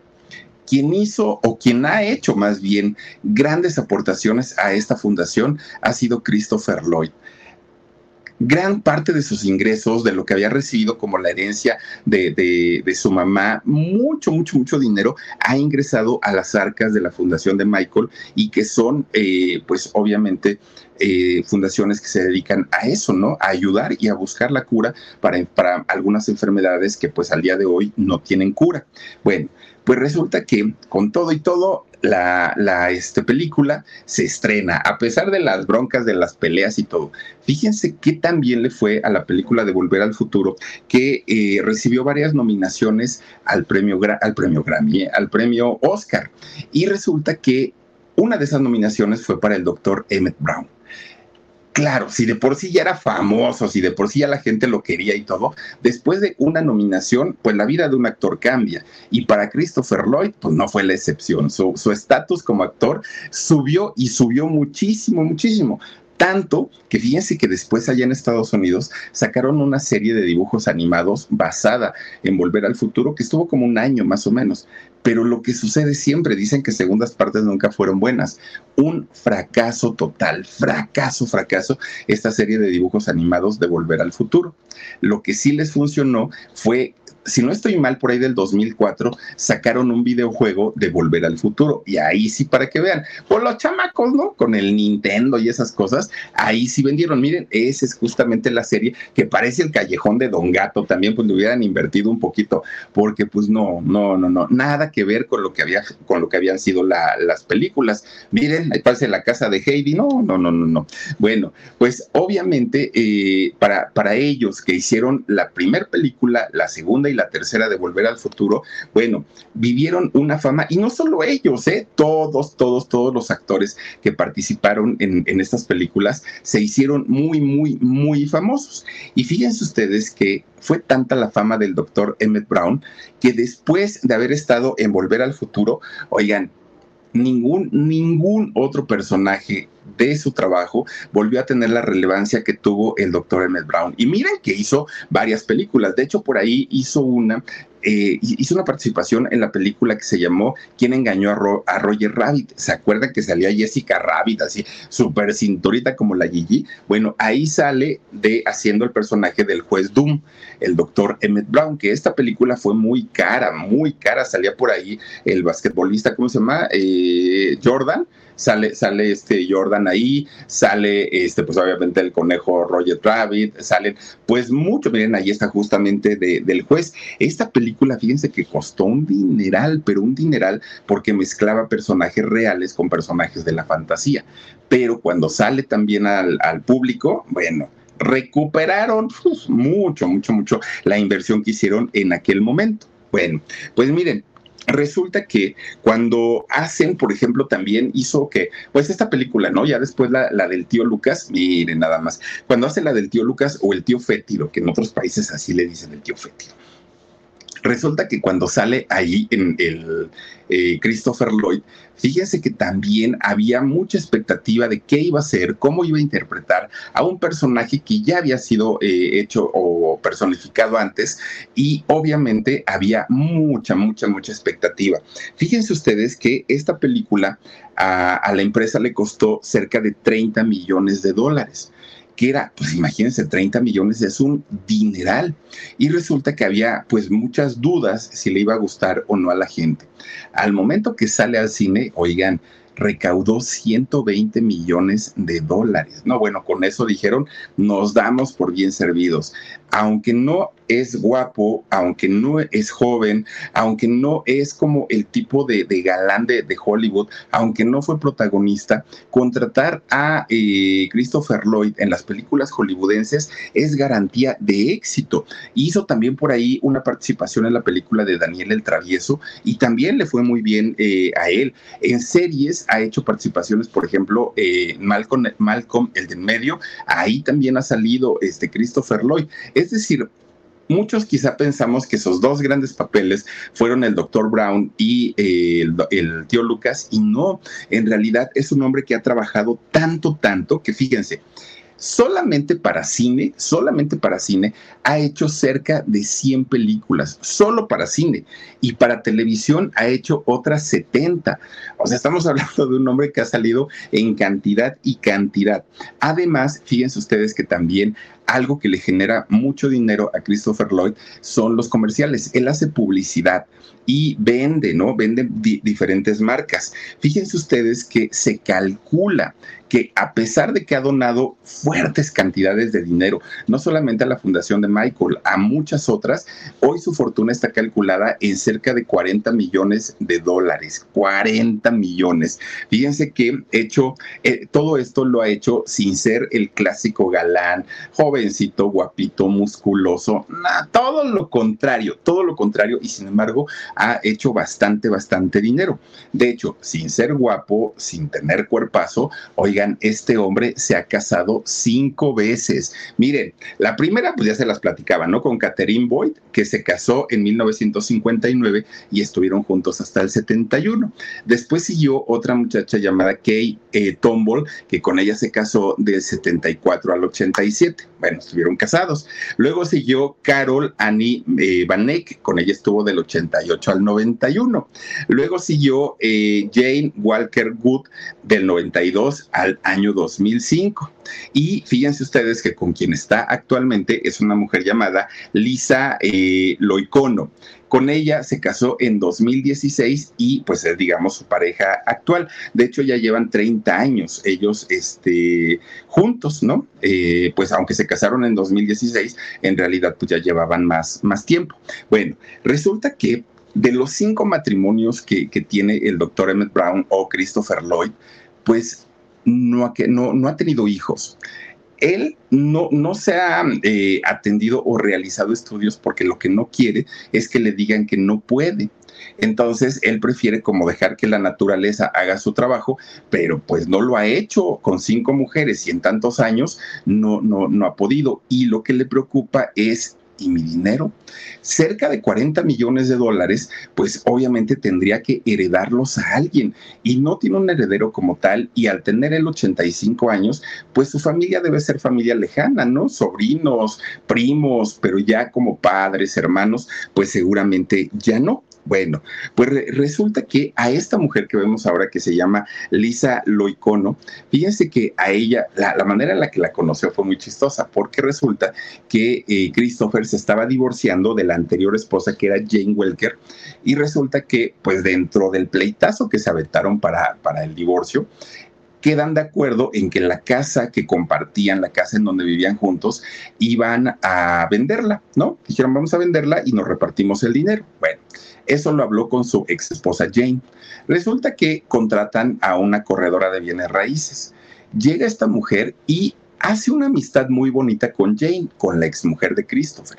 quien hizo o quien ha hecho más bien grandes aportaciones a esta fundación ha sido Christopher Lloyd gran parte de sus ingresos, de lo que había recibido como la herencia de, su mamá, mucho, mucho, mucho dinero ha ingresado a las arcas de la fundación de Michael y que son, eh, pues obviamente, eh, fundaciones que se dedican a eso, ¿no? A ayudar y a buscar la cura para, para algunas enfermedades que pues al día de hoy no tienen cura. Bueno, pues resulta que con todo y todo, la, este, película se estrena, a pesar de las broncas, de las peleas y todo. Fíjense qué tan bien le fue a la película de Volver al Futuro, que eh, recibió varias nominaciones al premio, al premio Grammy, eh, al premio Oscar. Y resulta que una de esas nominaciones fue para el doctor Emmett Brown claro, si de por sí ya era famoso, si de por sí ya la gente lo quería y todo, después de una nominación, pues la vida de un actor cambia. Y para Christopher Lloyd, pues no fue la excepción. Su estatus como actor subió y subió muchísimo, muchísimo. Tanto que fíjense que después allá en Estados Unidos sacaron una serie de dibujos animados basada en Volver al Futuro que estuvo como un año más o menos. Pero lo que sucede siempre, dicen que segundas partes nunca fueron buenas. Un fracaso total, fracaso, fracaso, esta serie de dibujos animados de Volver al Futuro. Lo que sí les funcionó fue si no estoy mal, por ahí del 2004, sacaron un videojuego de Volver al Futuro. Y ahí sí, para que vean, por los chamacos, ¿no? Con el Nintendo y esas cosas, ahí sí vendieron. Miren, esa es justamente la serie que parece el callejón de Don Gato. También, pues le hubieran invertido un poquito, porque pues no, no, no, no, nada que ver con lo que había, con lo que habían sido las películas. Miren, ahí parece la casa de Heidi. No, no, no, no, no. Bueno, pues obviamente, eh, para, para ellos que hicieron la primera película, la segunda y la tercera de Volver al Futuro, bueno, vivieron una fama, y no solo ellos, ¿eh? todos, todos, todos los actores que participaron en, en estas películas se hicieron muy, muy, muy famosos. Y fíjense ustedes que fue tanta la fama del doctor Emmett Brown que después de haber estado en Volver al Futuro, oigan, ningún, ningún otro personaje de su trabajo volvió a tener la relevancia que tuvo el doctor Emmett Brown. Y miren que hizo varias películas. De hecho, por ahí hizo una eh, hizo una participación en la película que se llamó ¿Quién engañó a, Roger Rabbit? ¿Se acuerdan que salía Jessica Rabbit así, súper cinturita como la Gigi? Bueno, ahí sale de haciendo el personaje del juez Doom, el doctor Emmett Brown, que esta película fue muy cara, muy cara. Salía por ahí el basquetbolista, ¿cómo se llama? Eh, Jordan sale, sale este Jordan ahí, sale este, pues obviamente el conejo Roger Rabbit, salen pues mucho, miren, ahí está justamente del juez. Esta película, fíjense que costó un dineral, pero un dineral porque mezclaba personajes reales con personajes de la fantasía. Pero cuando sale también al, al público, bueno, recuperaron mucho, mucho, mucho la inversión que hicieron en aquel momento. Bueno, pues miren, Resulta que cuando hacen, por ejemplo, también hizo que, pues esta película, ¿no? Ya después la, la del tío Lucas, miren nada más, cuando hace la del tío Lucas o el tío Fétiro, que en otros países así le dicen el tío Fétiro. Resulta que cuando sale ahí en el eh, Christopher Lloyd, fíjense que también había mucha expectativa de qué iba a ser, cómo iba a interpretar a un personaje que ya había sido eh, hecho o personificado antes y obviamente había mucha, mucha, mucha expectativa. Fíjense ustedes que esta película a, la empresa le costó cerca de 30 millones de dólares que era, pues imagínense, 30 millones es un dineral. Y resulta que había pues muchas dudas si le iba a gustar o no a la gente. Al momento que sale al cine, oigan, recaudó 120 millones de dólares. No, bueno, con eso dijeron, nos damos por bien servidos. Aunque no es guapo, aunque no es joven, aunque no es como el tipo de, galán de, Hollywood, aunque no fue protagonista, contratar a eh, Christopher Lloyd en las películas hollywoodenses es garantía de éxito. Hizo también por ahí una participación en la película de Daniel el Travieso y también le fue muy bien eh, a él. En series ha hecho participaciones, por ejemplo, eh, Malcolm, el de en medio, ahí también ha salido este Christopher Lloyd. Decir, Muchos quizá pensamos que esos dos grandes papeles fueron el Dr. Brown y eh, el, tío Lucas, y no, en realidad es un hombre que ha trabajado tanto, tanto, que fíjense, solamente para cine, solamente para cine, ha hecho cerca de 100 películas, solo para cine. Y para televisión ha hecho otras 70. O sea, estamos hablando de un hombre que ha salido en cantidad y cantidad. Además, fíjense ustedes que también algo que le genera mucho dinero a Christopher Lloyd son los comerciales. Él hace publicidad y vende, ¿no? Vende diferentes marcas. Fíjense ustedes que se calcula que a pesar de que ha donado fuertes cantidades de dinero, no solamente a la fundación de Michael, a muchas otras, hoy su fortuna está calculada en cerca de 40 millones de dólares. 40 millones. Fíjense que hecho, eh, todo esto lo ha hecho sin ser el clásico galán, jovencito, guapito, musculoso, todo lo contrario, todo lo contrario, y sin embargo ha hecho bastante, bastante dinero. De hecho, sin ser guapo, sin tener cuerpazo, oigan, este hombre se ha casado cinco veces. Miren, la primera, pues ya se las platicaba, ¿no? Con Catherine Boyd, que se casó en 1959 y estuvieron juntos hasta el 71. Después siguió otra muchacha llamada Kay eh, que con ella se casó del 74 al 87. Bueno, estuvieron casados. Luego siguió Carol Annie eh, Van Eyck, con ella estuvo del 88 al 91. Luego siguió eh, Jane Walker Good del 92 al año 2005. Y fíjense ustedes que con quien está actualmente es una mujer llamada Lisa eh, Loicono. Con ella se casó en 2016 y pues es digamos su pareja actual. De hecho ya llevan 30 años ellos este, juntos, ¿no? Eh, pues aunque se casaron en 2016, en realidad pues ya llevaban más, más tiempo. Bueno, resulta que de los cinco matrimonios que tiene el doctor Emmett Brown o Christopher Lloyd, pues no ha, no, no ha tenido hijos él no, no se ha eh, atendido o realizado estudios porque lo que no quiere es que le digan que no puede. Entonces, él prefiere como dejar que la naturaleza haga su trabajo, pero pues no lo ha hecho con cinco mujeres y en tantos años no, no, no ha podido. Y lo que le preocupa es y mi dinero. Cerca de 40 millones de dólares, pues obviamente tendría que heredarlos a alguien y no tiene un heredero como tal y al tener el 85 años, pues su familia debe ser familia lejana, ¿no? Sobrinos, primos, pero ya como padres, hermanos, pues seguramente ya no. Bueno, pues resulta que a esta mujer que vemos ahora que se llama Lisa Loicono, fíjense que a ella, la, manera en la que la conoció fue muy chistosa, porque resulta que eh, Christopher se estaba divorciando de la anterior esposa que era Jane Welker, y resulta que pues dentro del pleitazo que se aventaron para, para el divorcio, quedan de acuerdo en que la casa que compartían, la casa en donde vivían juntos, iban a venderla, ¿no? Dijeron, vamos a venderla y nos repartimos el dinero. Bueno, eso lo habló con su ex esposa Jane. Resulta que contratan a una corredora de bienes raíces. Llega esta mujer y hace una amistad muy bonita con Jane, con la ex mujer de Christopher.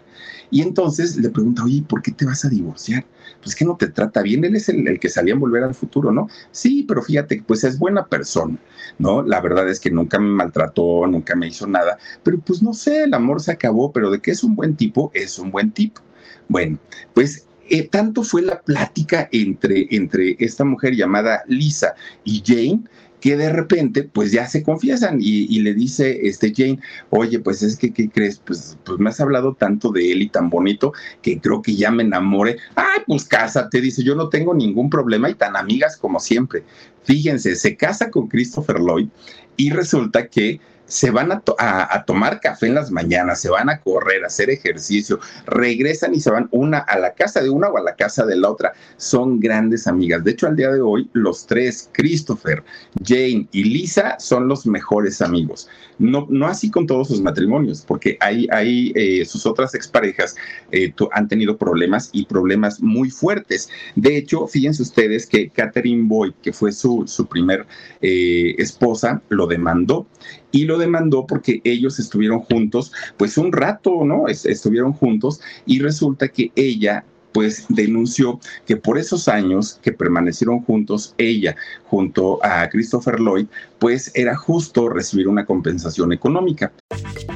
Y entonces le pregunta, oye, ¿por qué te vas a divorciar? Pues que no te trata bien, él es el, el, que salía a volver al futuro, ¿no? Sí, pero fíjate, pues es buena persona, ¿no? La verdad es que nunca me maltrató, nunca me hizo nada, pero pues no sé, el amor se acabó, pero de que es un buen tipo, es un buen tipo. Bueno, pues eh, tanto fue la plática entre, entre esta mujer llamada Lisa y Jane que de repente pues ya se confiesan y, le dice este Jane, oye, pues es que, ¿qué crees? Pues, pues me has hablado tanto de él y tan bonito que creo que ya me enamore. Ay, pues cásate, dice, yo no tengo ningún problema y tan amigas como siempre. Fíjense, se casa con Christopher Lloyd y resulta que se van a, tomar café en las mañanas, se van a correr, a hacer ejercicio, regresan y se van una a la casa de una o a la casa de la otra. Son grandes amigas. De hecho, al día de hoy, los tres, Christopher, Jane y Lisa, son los mejores amigos. No, no así con todos sus matrimonios, porque hay, hay eh, sus otras exparejas eh, han tenido problemas y problemas muy fuertes. De hecho, fíjense ustedes que Catherine Boyd, que fue su, su primer eh, esposa, lo demandó y lo demandó porque ellos estuvieron juntos, pues un rato, ¿no? Estuvieron juntos y resulta que ella pues denunció que por esos años que permanecieron juntos, ella junto a Christopher Lloyd, pues era justo recibir una compensación económica.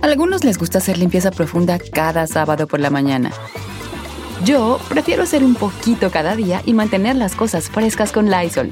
A algunos les gusta hacer limpieza profunda cada sábado por la mañana. Yo prefiero hacer un poquito cada día y mantener las cosas frescas con Lysol.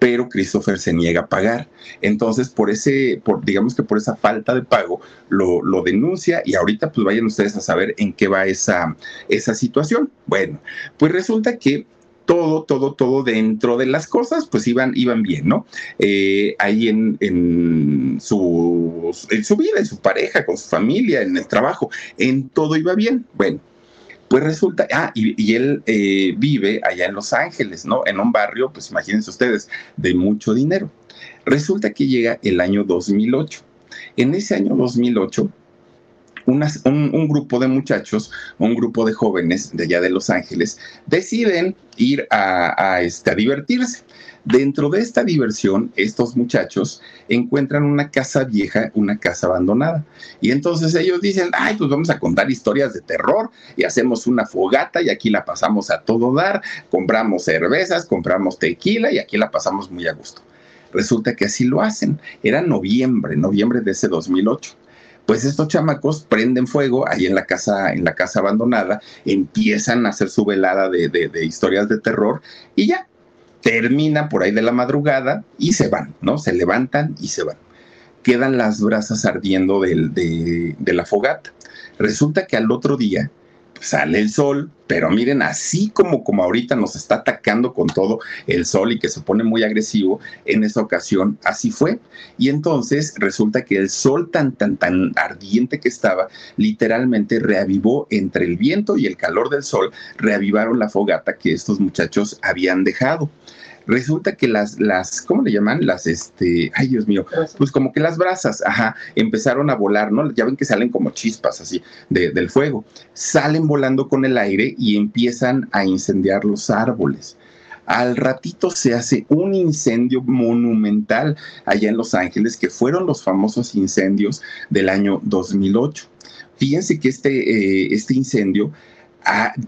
pero Christopher se niega a pagar. Entonces, por ese, por, digamos que por esa falta de pago, lo, lo, denuncia y ahorita pues vayan ustedes a saber en qué va esa, esa situación. Bueno, pues resulta que todo, todo, todo dentro de las cosas, pues iban, iban bien, ¿no? Eh, ahí en, en, su, en su vida, en su pareja, con su familia, en el trabajo, en todo iba bien. Bueno, pues resulta, ah, y, él eh, vive allá en Los Ángeles, ¿no? En un barrio, pues imagínense ustedes, de mucho dinero. Resulta que llega el año 2008. En ese año 2008, un, un, grupo de muchachos, un grupo de jóvenes de allá de Los Ángeles, deciden ir a, a, este, a divertirse. Dentro de esta diversión, estos muchachos encuentran una casa vieja, una casa abandonada. Y entonces ellos dicen, ay, pues vamos a contar historias de terror y hacemos una fogata y aquí la pasamos a todo dar, compramos cervezas, compramos tequila y aquí la pasamos muy a gusto. Resulta que así lo hacen. Era noviembre, noviembre de ese 2008 pues estos chamacos prenden fuego ahí en la casa, en la casa abandonada, empiezan a hacer su velada de, de, historias de terror y ya, termina por ahí de la madrugada y se van, ¿no? Se levantan y se van. Quedan las brasas ardiendo de, de la fogata. Resulta que al otro día sale el sol, pero miren, así como, como ahorita nos está atacando con todo el sol y que se pone muy agresivo, en esa ocasión así fue. Y entonces resulta que el sol tan, tan, tan ardiente que estaba, literalmente reavivó entre el viento y el calor del sol, reavivaron la fogata que estos muchachos habían dejado resulta que las, las, ¿cómo le llaman? Las, este, ay Dios mío, pues como que las brasas, ajá, empezaron a volar, ¿no? Ya ven que salen como chispas así del fuego, salen volando con el aire y empiezan a incendiar los árboles. Al ratito se hace un incendio monumental allá en Los Ángeles, que fueron los famosos incendios del año 2008. Fíjense que este, eh, este incendio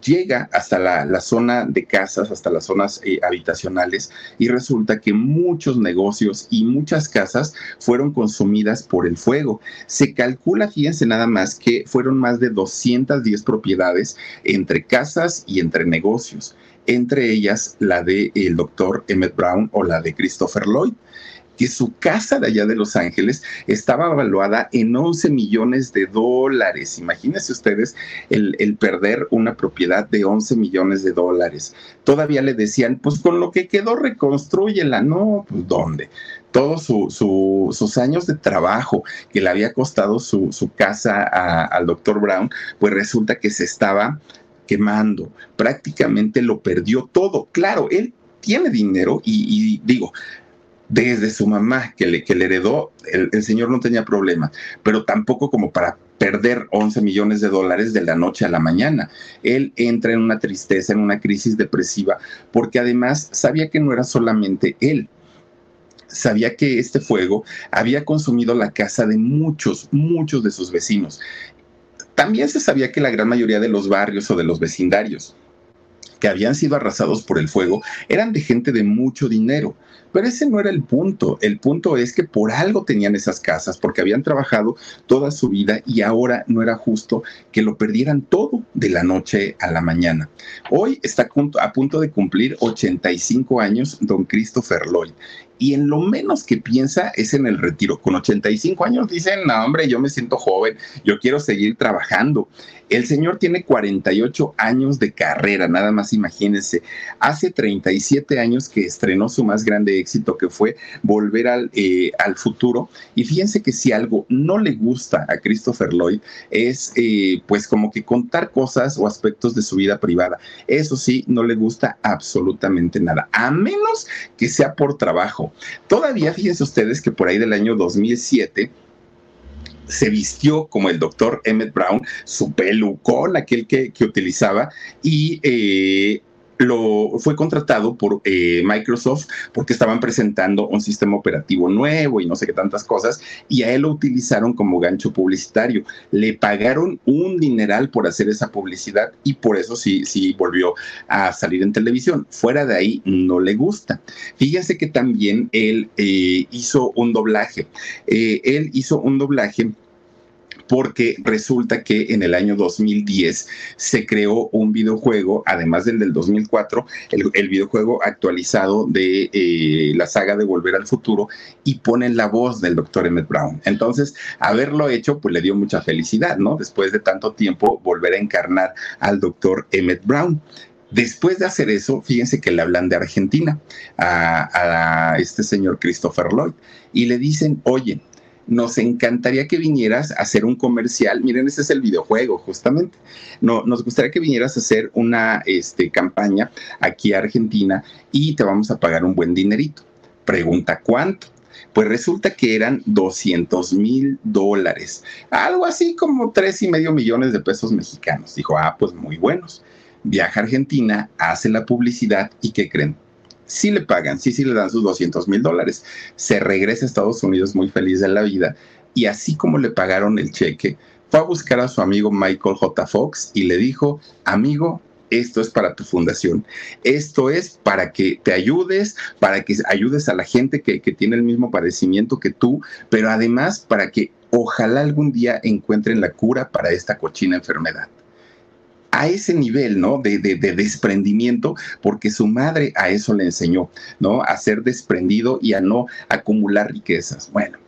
llega hasta la, zona de casas, hasta las zonas eh, habitacionales y resulta que muchos negocios y muchas casas fueron consumidas por el fuego. Se calcula, fíjense nada más, que fueron más de 210 propiedades entre casas y entre negocios, entre ellas la del el doctor Emmett Brown o la de Christopher Lloyd que su casa de allá de Los Ángeles estaba evaluada en 11 millones de dólares. Imagínense ustedes el, perder una propiedad de 11 millones de dólares. Todavía le decían, pues con lo que quedó, reconstruyela. No, pues ¿dónde? todos sus años de trabajo que le había costado su, casa al doctor Brown, pues resulta que se estaba quemando, prácticamente lo perdió todo. Claro, él tiene dinero y, digo, desde su mamá que le, que le heredó, el, señor no tenía problema, pero tampoco como para perder 11 millones de dólares de la noche a la mañana. Él entra en una tristeza, en una crisis depresiva, porque además sabía que no era solamente él, sabía que este fuego había consumido la casa de muchos, muchos de sus vecinos. También se sabía que la gran mayoría de los barrios o de los vecindarios que habían sido arrasados por el fuego eran de gente de mucho dinero. Pero ese no era el punto. El punto es que por algo tenían esas casas, porque habían trabajado toda su vida y ahora no era justo que lo perdieran todo de la noche a la mañana. Hoy está a punto de cumplir 85 años don Christopher Lloyd y en lo menos que piensa es en el retiro. Con 85 años dicen, no, hombre, yo me siento joven, yo quiero seguir trabajando. El señor tiene 48 años de carrera, nada más imagínense. Hace 37 años que estrenó su más grande éxito, que fue Volver al, eh, al futuro. Y fíjense que si algo no le gusta a Christopher Lloyd es eh, pues como que contar cosas o aspectos de su vida privada. Eso sí, no le gusta absolutamente nada, a menos que sea por trabajo. Todavía fíjense ustedes que por ahí del año 2007 se vistió como el doctor Emmett Brown, su pelucón, aquel que, utilizaba, y eh, lo, fue contratado por eh, Microsoft porque estaban presentando un sistema operativo nuevo y no sé qué tantas cosas, y a él lo utilizaron como gancho publicitario. Le pagaron un dineral por hacer esa publicidad y por eso sí, sí volvió a salir en televisión. Fuera de ahí no le gusta. Fíjense que también él eh, hizo un doblaje. Eh, él hizo un doblaje porque resulta que en el año 2010 se creó un videojuego, además del del 2004, el, videojuego actualizado de eh, la saga de Volver al Futuro y ponen la voz del doctor Emmett Brown. Entonces, haberlo hecho, pues le dio mucha felicidad, ¿no? Después de tanto tiempo, volver a encarnar al doctor Emmett Brown. Después de hacer eso, fíjense que le hablan de Argentina a, a este señor Christopher Lloyd y le dicen, oye, nos encantaría que vinieras a hacer un comercial. Miren, ese es el videojuego, justamente. No, nos gustaría que vinieras a hacer una este, campaña aquí a Argentina y te vamos a pagar un buen dinerito. Pregunta cuánto. Pues resulta que eran 200 mil dólares, algo así como tres y medio millones de pesos mexicanos. Dijo, ah, pues muy buenos. Viaja a Argentina, hace la publicidad y ¿qué creen? Sí le pagan, sí, sí le dan sus 200 mil dólares. Se regresa a Estados Unidos muy feliz de la vida y así como le pagaron el cheque, fue a buscar a su amigo Michael J. Fox y le dijo, amigo, esto es para tu fundación, esto es para que te ayudes, para que ayudes a la gente que, que tiene el mismo padecimiento que tú, pero además para que ojalá algún día encuentren la cura para esta cochina enfermedad a ese nivel, ¿no? De, de, desprendimiento, porque su madre a eso le enseñó, ¿no? A ser desprendido y a no acumular riquezas. Bueno,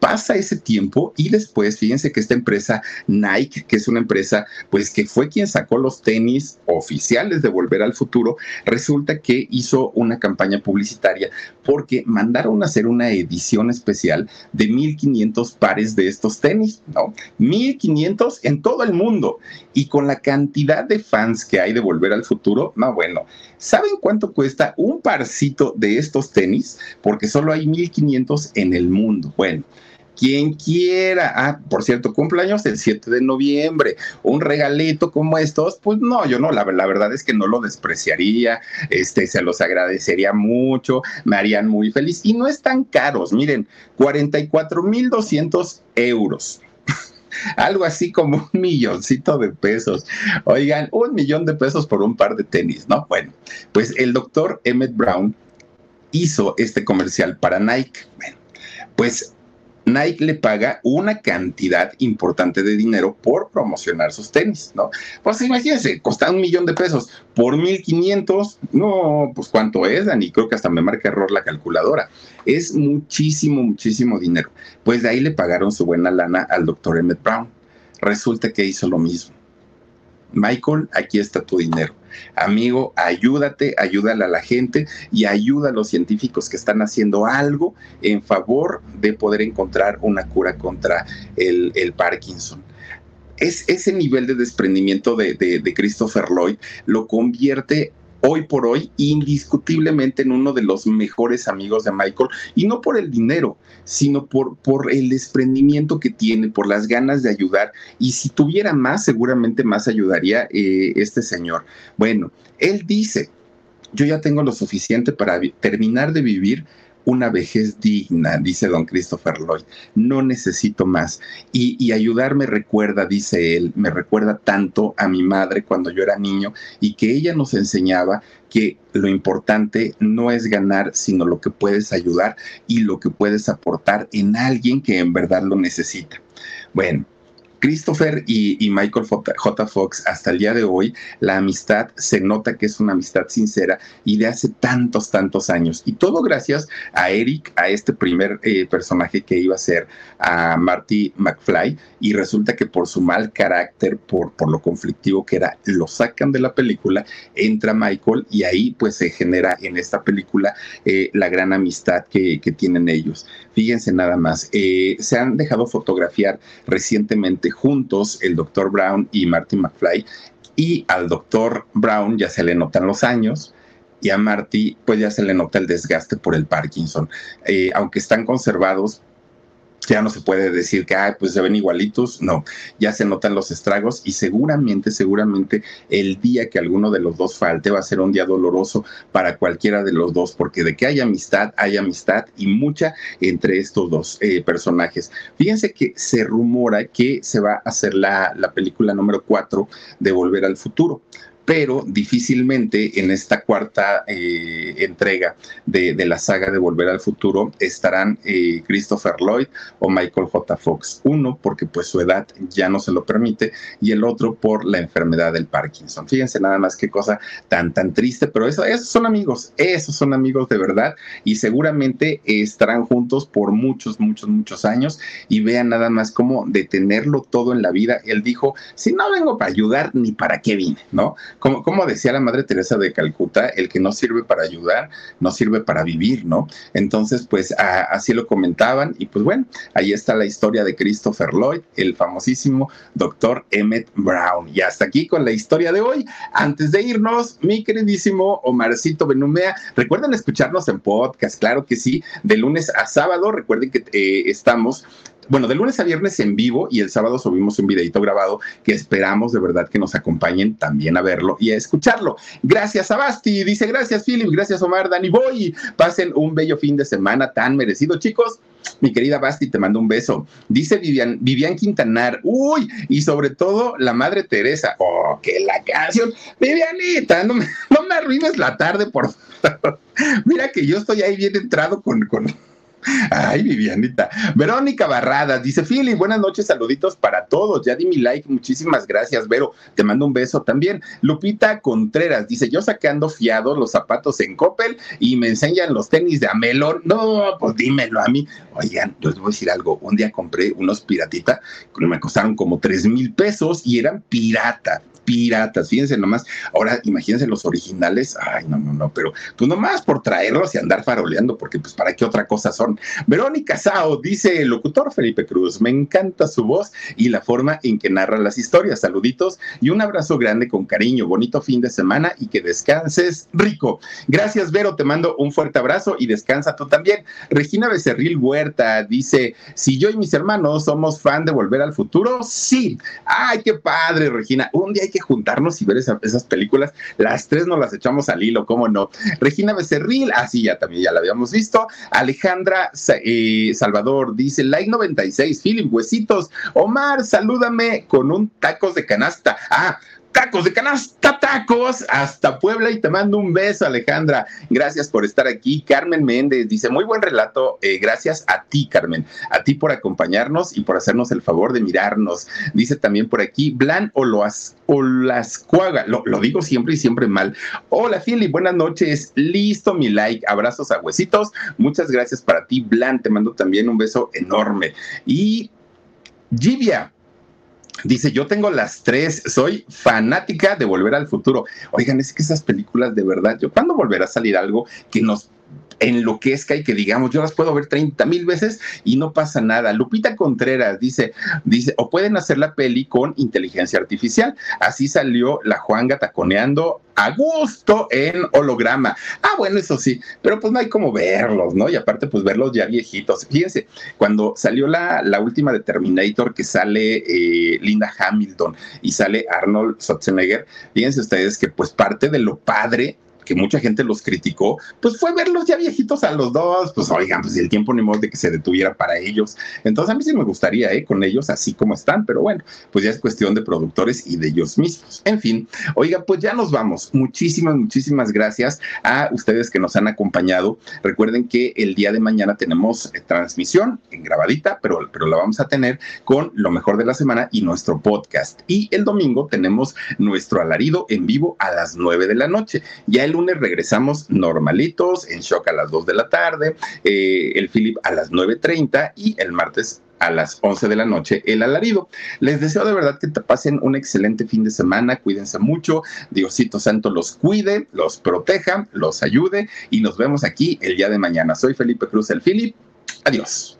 pasa ese tiempo y después, fíjense que esta empresa Nike, que es una empresa, pues que fue quien sacó los tenis oficiales de Volver al Futuro, resulta que hizo una campaña publicitaria porque mandaron a hacer una edición especial de 1500 pares de estos tenis, ¿no? 1500 en todo el mundo. Y con la cantidad de fans que hay de Volver al Futuro, no, bueno, ¿saben cuánto cuesta un parcito de estos tenis? Porque solo hay 1500 en el mundo. Bueno quien quiera. Ah, por cierto, cumpleaños el 7 de noviembre. Un regalito como estos, pues no, yo no, la, verdad es que no lo despreciaría, este, se los agradecería mucho, me harían muy feliz. Y no están caros, miren, 44,200 euros algo así como un milloncito de pesos. Oigan, un millón de pesos por un par de tenis, ¿no? Bueno, pues el doctor Emmett Brown hizo este comercial para Nike. Bueno, pues Nike le paga una cantidad importante de dinero por promocionar sus tenis, ¿no? Pues imagínense, cuesta un millón de pesos por 1500, no, pues cuánto es, Dani, creo que hasta me marca error la calculadora. Es muchísimo, muchísimo dinero. Pues de ahí le pagaron su buena lana al doctor Emmett Brown. Resulta que hizo lo mismo Michael, aquí está tu dinero. Amigo, ayúdate, ayúdale a la gente y ayuda a los científicos que están haciendo algo en favor de poder encontrar una cura contra el, Parkinson. Es, ese nivel de desprendimiento de, de Christopher Lloyd lo convierte hoy por hoy indiscutiblemente en uno de los mejores amigos de Michael y no por el dinero, sino por, por el desprendimiento que tiene, por las ganas de ayudar y si tuviera más, seguramente más ayudaría eh, este señor. Bueno, él dice, yo ya tengo lo suficiente para terminar de vivir una vejez digna, dice don Christopher Lloyd. No necesito más. Y, ayudarme recuerda, dice él, me recuerda tanto a mi madre cuando yo era niño y que ella nos enseñaba que lo importante no es ganar, sino lo que puedes ayudar y lo que puedes aportar en alguien que en verdad lo necesita. Bueno, Christopher y, Michael J. Fox, hasta el día de hoy, la amistad se nota que es una amistad sincera y de hace tantos, tantos años. Y todo gracias a Eric, a este primer eh, personaje que iba a ser a Marty McFly. Y resulta que por su mal carácter, por, por lo conflictivo que era, lo sacan de la película, entra Michael y ahí pues se genera en esta película eh, la gran amistad que, tienen ellos. Fíjense nada más, eh, se han dejado fotografiar recientemente juntos, el doctor Brown y Marty McFly, y al doctor Brown ya se le notan los años, y a Marty pues ya se le nota el desgaste por el Parkinson. Eh, aunque están conservados ya no se puede decir que, ay, pues se ven igualitos, no, ya se notan los estragos y seguramente, seguramente el día que alguno de los dos falte va a ser un día doloroso para cualquiera de los dos, porque de que hay amistad, hay amistad y mucha entre estos dos eh, personajes. Fíjense que se rumora que se va a hacer la, la película número 4 de Volver al Futuro pero difícilmente en esta cuarta eh, entrega de, la saga de Volver al Futuro estarán eh, Christopher Lloyd o Michael J. Fox. Uno, porque pues su edad ya no se lo permite, y el otro por la enfermedad del Parkinson. Fíjense nada más qué cosa tan, tan triste, pero eso, esos son amigos, esos son amigos de verdad, y seguramente estarán juntos por muchos, muchos, muchos años, y vean nada más cómo detenerlo todo en la vida. Él dijo, si no vengo para ayudar, ni para qué vine, ¿no? Como, decía la Madre Teresa de Calcuta, el que no sirve para ayudar, no sirve para vivir, ¿no? Entonces, pues así lo comentaban y pues bueno, ahí está la historia de Christopher Lloyd, el famosísimo doctor Emmett Brown. Y hasta aquí con la historia de hoy. Antes de irnos, mi queridísimo Omarcito Benumea, recuerden escucharnos en podcast, claro que sí, de lunes a sábado, recuerden que eh, estamos bueno, de lunes a viernes en vivo y el sábado subimos un videito grabado que esperamos de verdad que nos acompañen también a verlo y a escucharlo. Gracias a Basti, dice gracias Philip, gracias Omar, Dani Boy. Pasen un bello fin de semana tan merecido, chicos. Mi querida Basti, te mando un beso. Dice Vivian, Vivian Quintanar, uy, y sobre todo la madre Teresa. Oh, que la canción. Vivianita, no me, no me arruines la tarde, por favor. Mira que yo estoy ahí bien entrado con, con Ay, Vivianita. Verónica Barrada dice: Philly, buenas noches, saluditos para todos. Ya di mi like, muchísimas gracias, Vero. Te mando un beso también. Lupita Contreras dice: Yo sacando fiados los zapatos en Coppel y me enseñan los tenis de Amelor. No, pues dímelo a mí. Oigan, les voy a decir algo. Un día compré unos piratita que me costaron como tres mil pesos y eran pirata piratas, fíjense nomás. Ahora, imagínense los originales, ay, no, no, no, pero pues nomás por traerlos y andar faroleando, porque pues para qué otra cosa son. Verónica Sao, dice el locutor Felipe Cruz, me encanta su voz y la forma en que narra las historias. Saluditos y un abrazo grande con cariño, bonito fin de semana y que descanses rico. Gracias, Vero, te mando un fuerte abrazo y descansa tú también. Regina Becerril Huerta dice, si yo y mis hermanos somos fan de Volver al Futuro, sí. Ay, qué padre, Regina. Un día hay que juntarnos y ver esas películas. Las tres nos las echamos al hilo, ¿cómo no? Regina Becerril, así ah, ya también ya la habíamos visto. Alejandra eh, Salvador dice, like 96, Philip Huesitos. Omar, salúdame con un tacos de canasta. Ah, tacos de canasta, tacos, hasta Puebla y te mando un beso, Alejandra. Gracias por estar aquí. Carmen Méndez dice, muy buen relato. Eh, gracias a ti, Carmen, a ti por acompañarnos y por hacernos el favor de mirarnos. Dice también por aquí, Blan Olascuaga, lo, lo digo siempre y siempre mal. Hola, Fili, buenas noches. Listo mi like. Abrazos a huesitos. Muchas gracias para ti, Blan. Te mando también un beso enorme. Y Givia, Dice, yo tengo las tres, soy fanática de Volver al Futuro. Oigan, es que esas películas de verdad, yo cuando volverá a salir algo que nos enloquezca y que digamos, yo las puedo ver 30 mil veces y no pasa nada. Lupita Contreras dice, dice, o pueden hacer la peli con inteligencia artificial. Así salió la Juanga taconeando a gusto en holograma. Ah, bueno, eso sí, pero pues no hay como verlos, ¿no? Y aparte, pues verlos ya viejitos. Fíjense, cuando salió la, la última de Terminator que sale eh, Linda Hamilton y sale Arnold Schwarzenegger, fíjense ustedes que pues parte de lo padre que mucha gente los criticó, pues fue verlos ya viejitos a los dos, pues oigan, pues el tiempo ni modo de que se detuviera para ellos. Entonces a mí sí me gustaría, ¿eh? Con ellos así como están, pero bueno, pues ya es cuestión de productores y de ellos mismos. En fin, oiga, pues ya nos vamos. Muchísimas, muchísimas gracias a ustedes que nos han acompañado. Recuerden que el día de mañana tenemos eh, transmisión en grabadita, pero, pero la vamos a tener con lo mejor de la semana y nuestro podcast. Y el domingo tenemos nuestro alarido en vivo a las nueve de la noche. Ya el lunes regresamos normalitos, en shock a las 2 de la tarde, eh, el Philip a las 9.30 y el martes a las 11 de la noche el alarido. Les deseo de verdad que te pasen un excelente fin de semana, cuídense mucho, Diosito Santo los cuide, los proteja, los ayude y nos vemos aquí el día de mañana. Soy Felipe Cruz, el Philip. Adiós.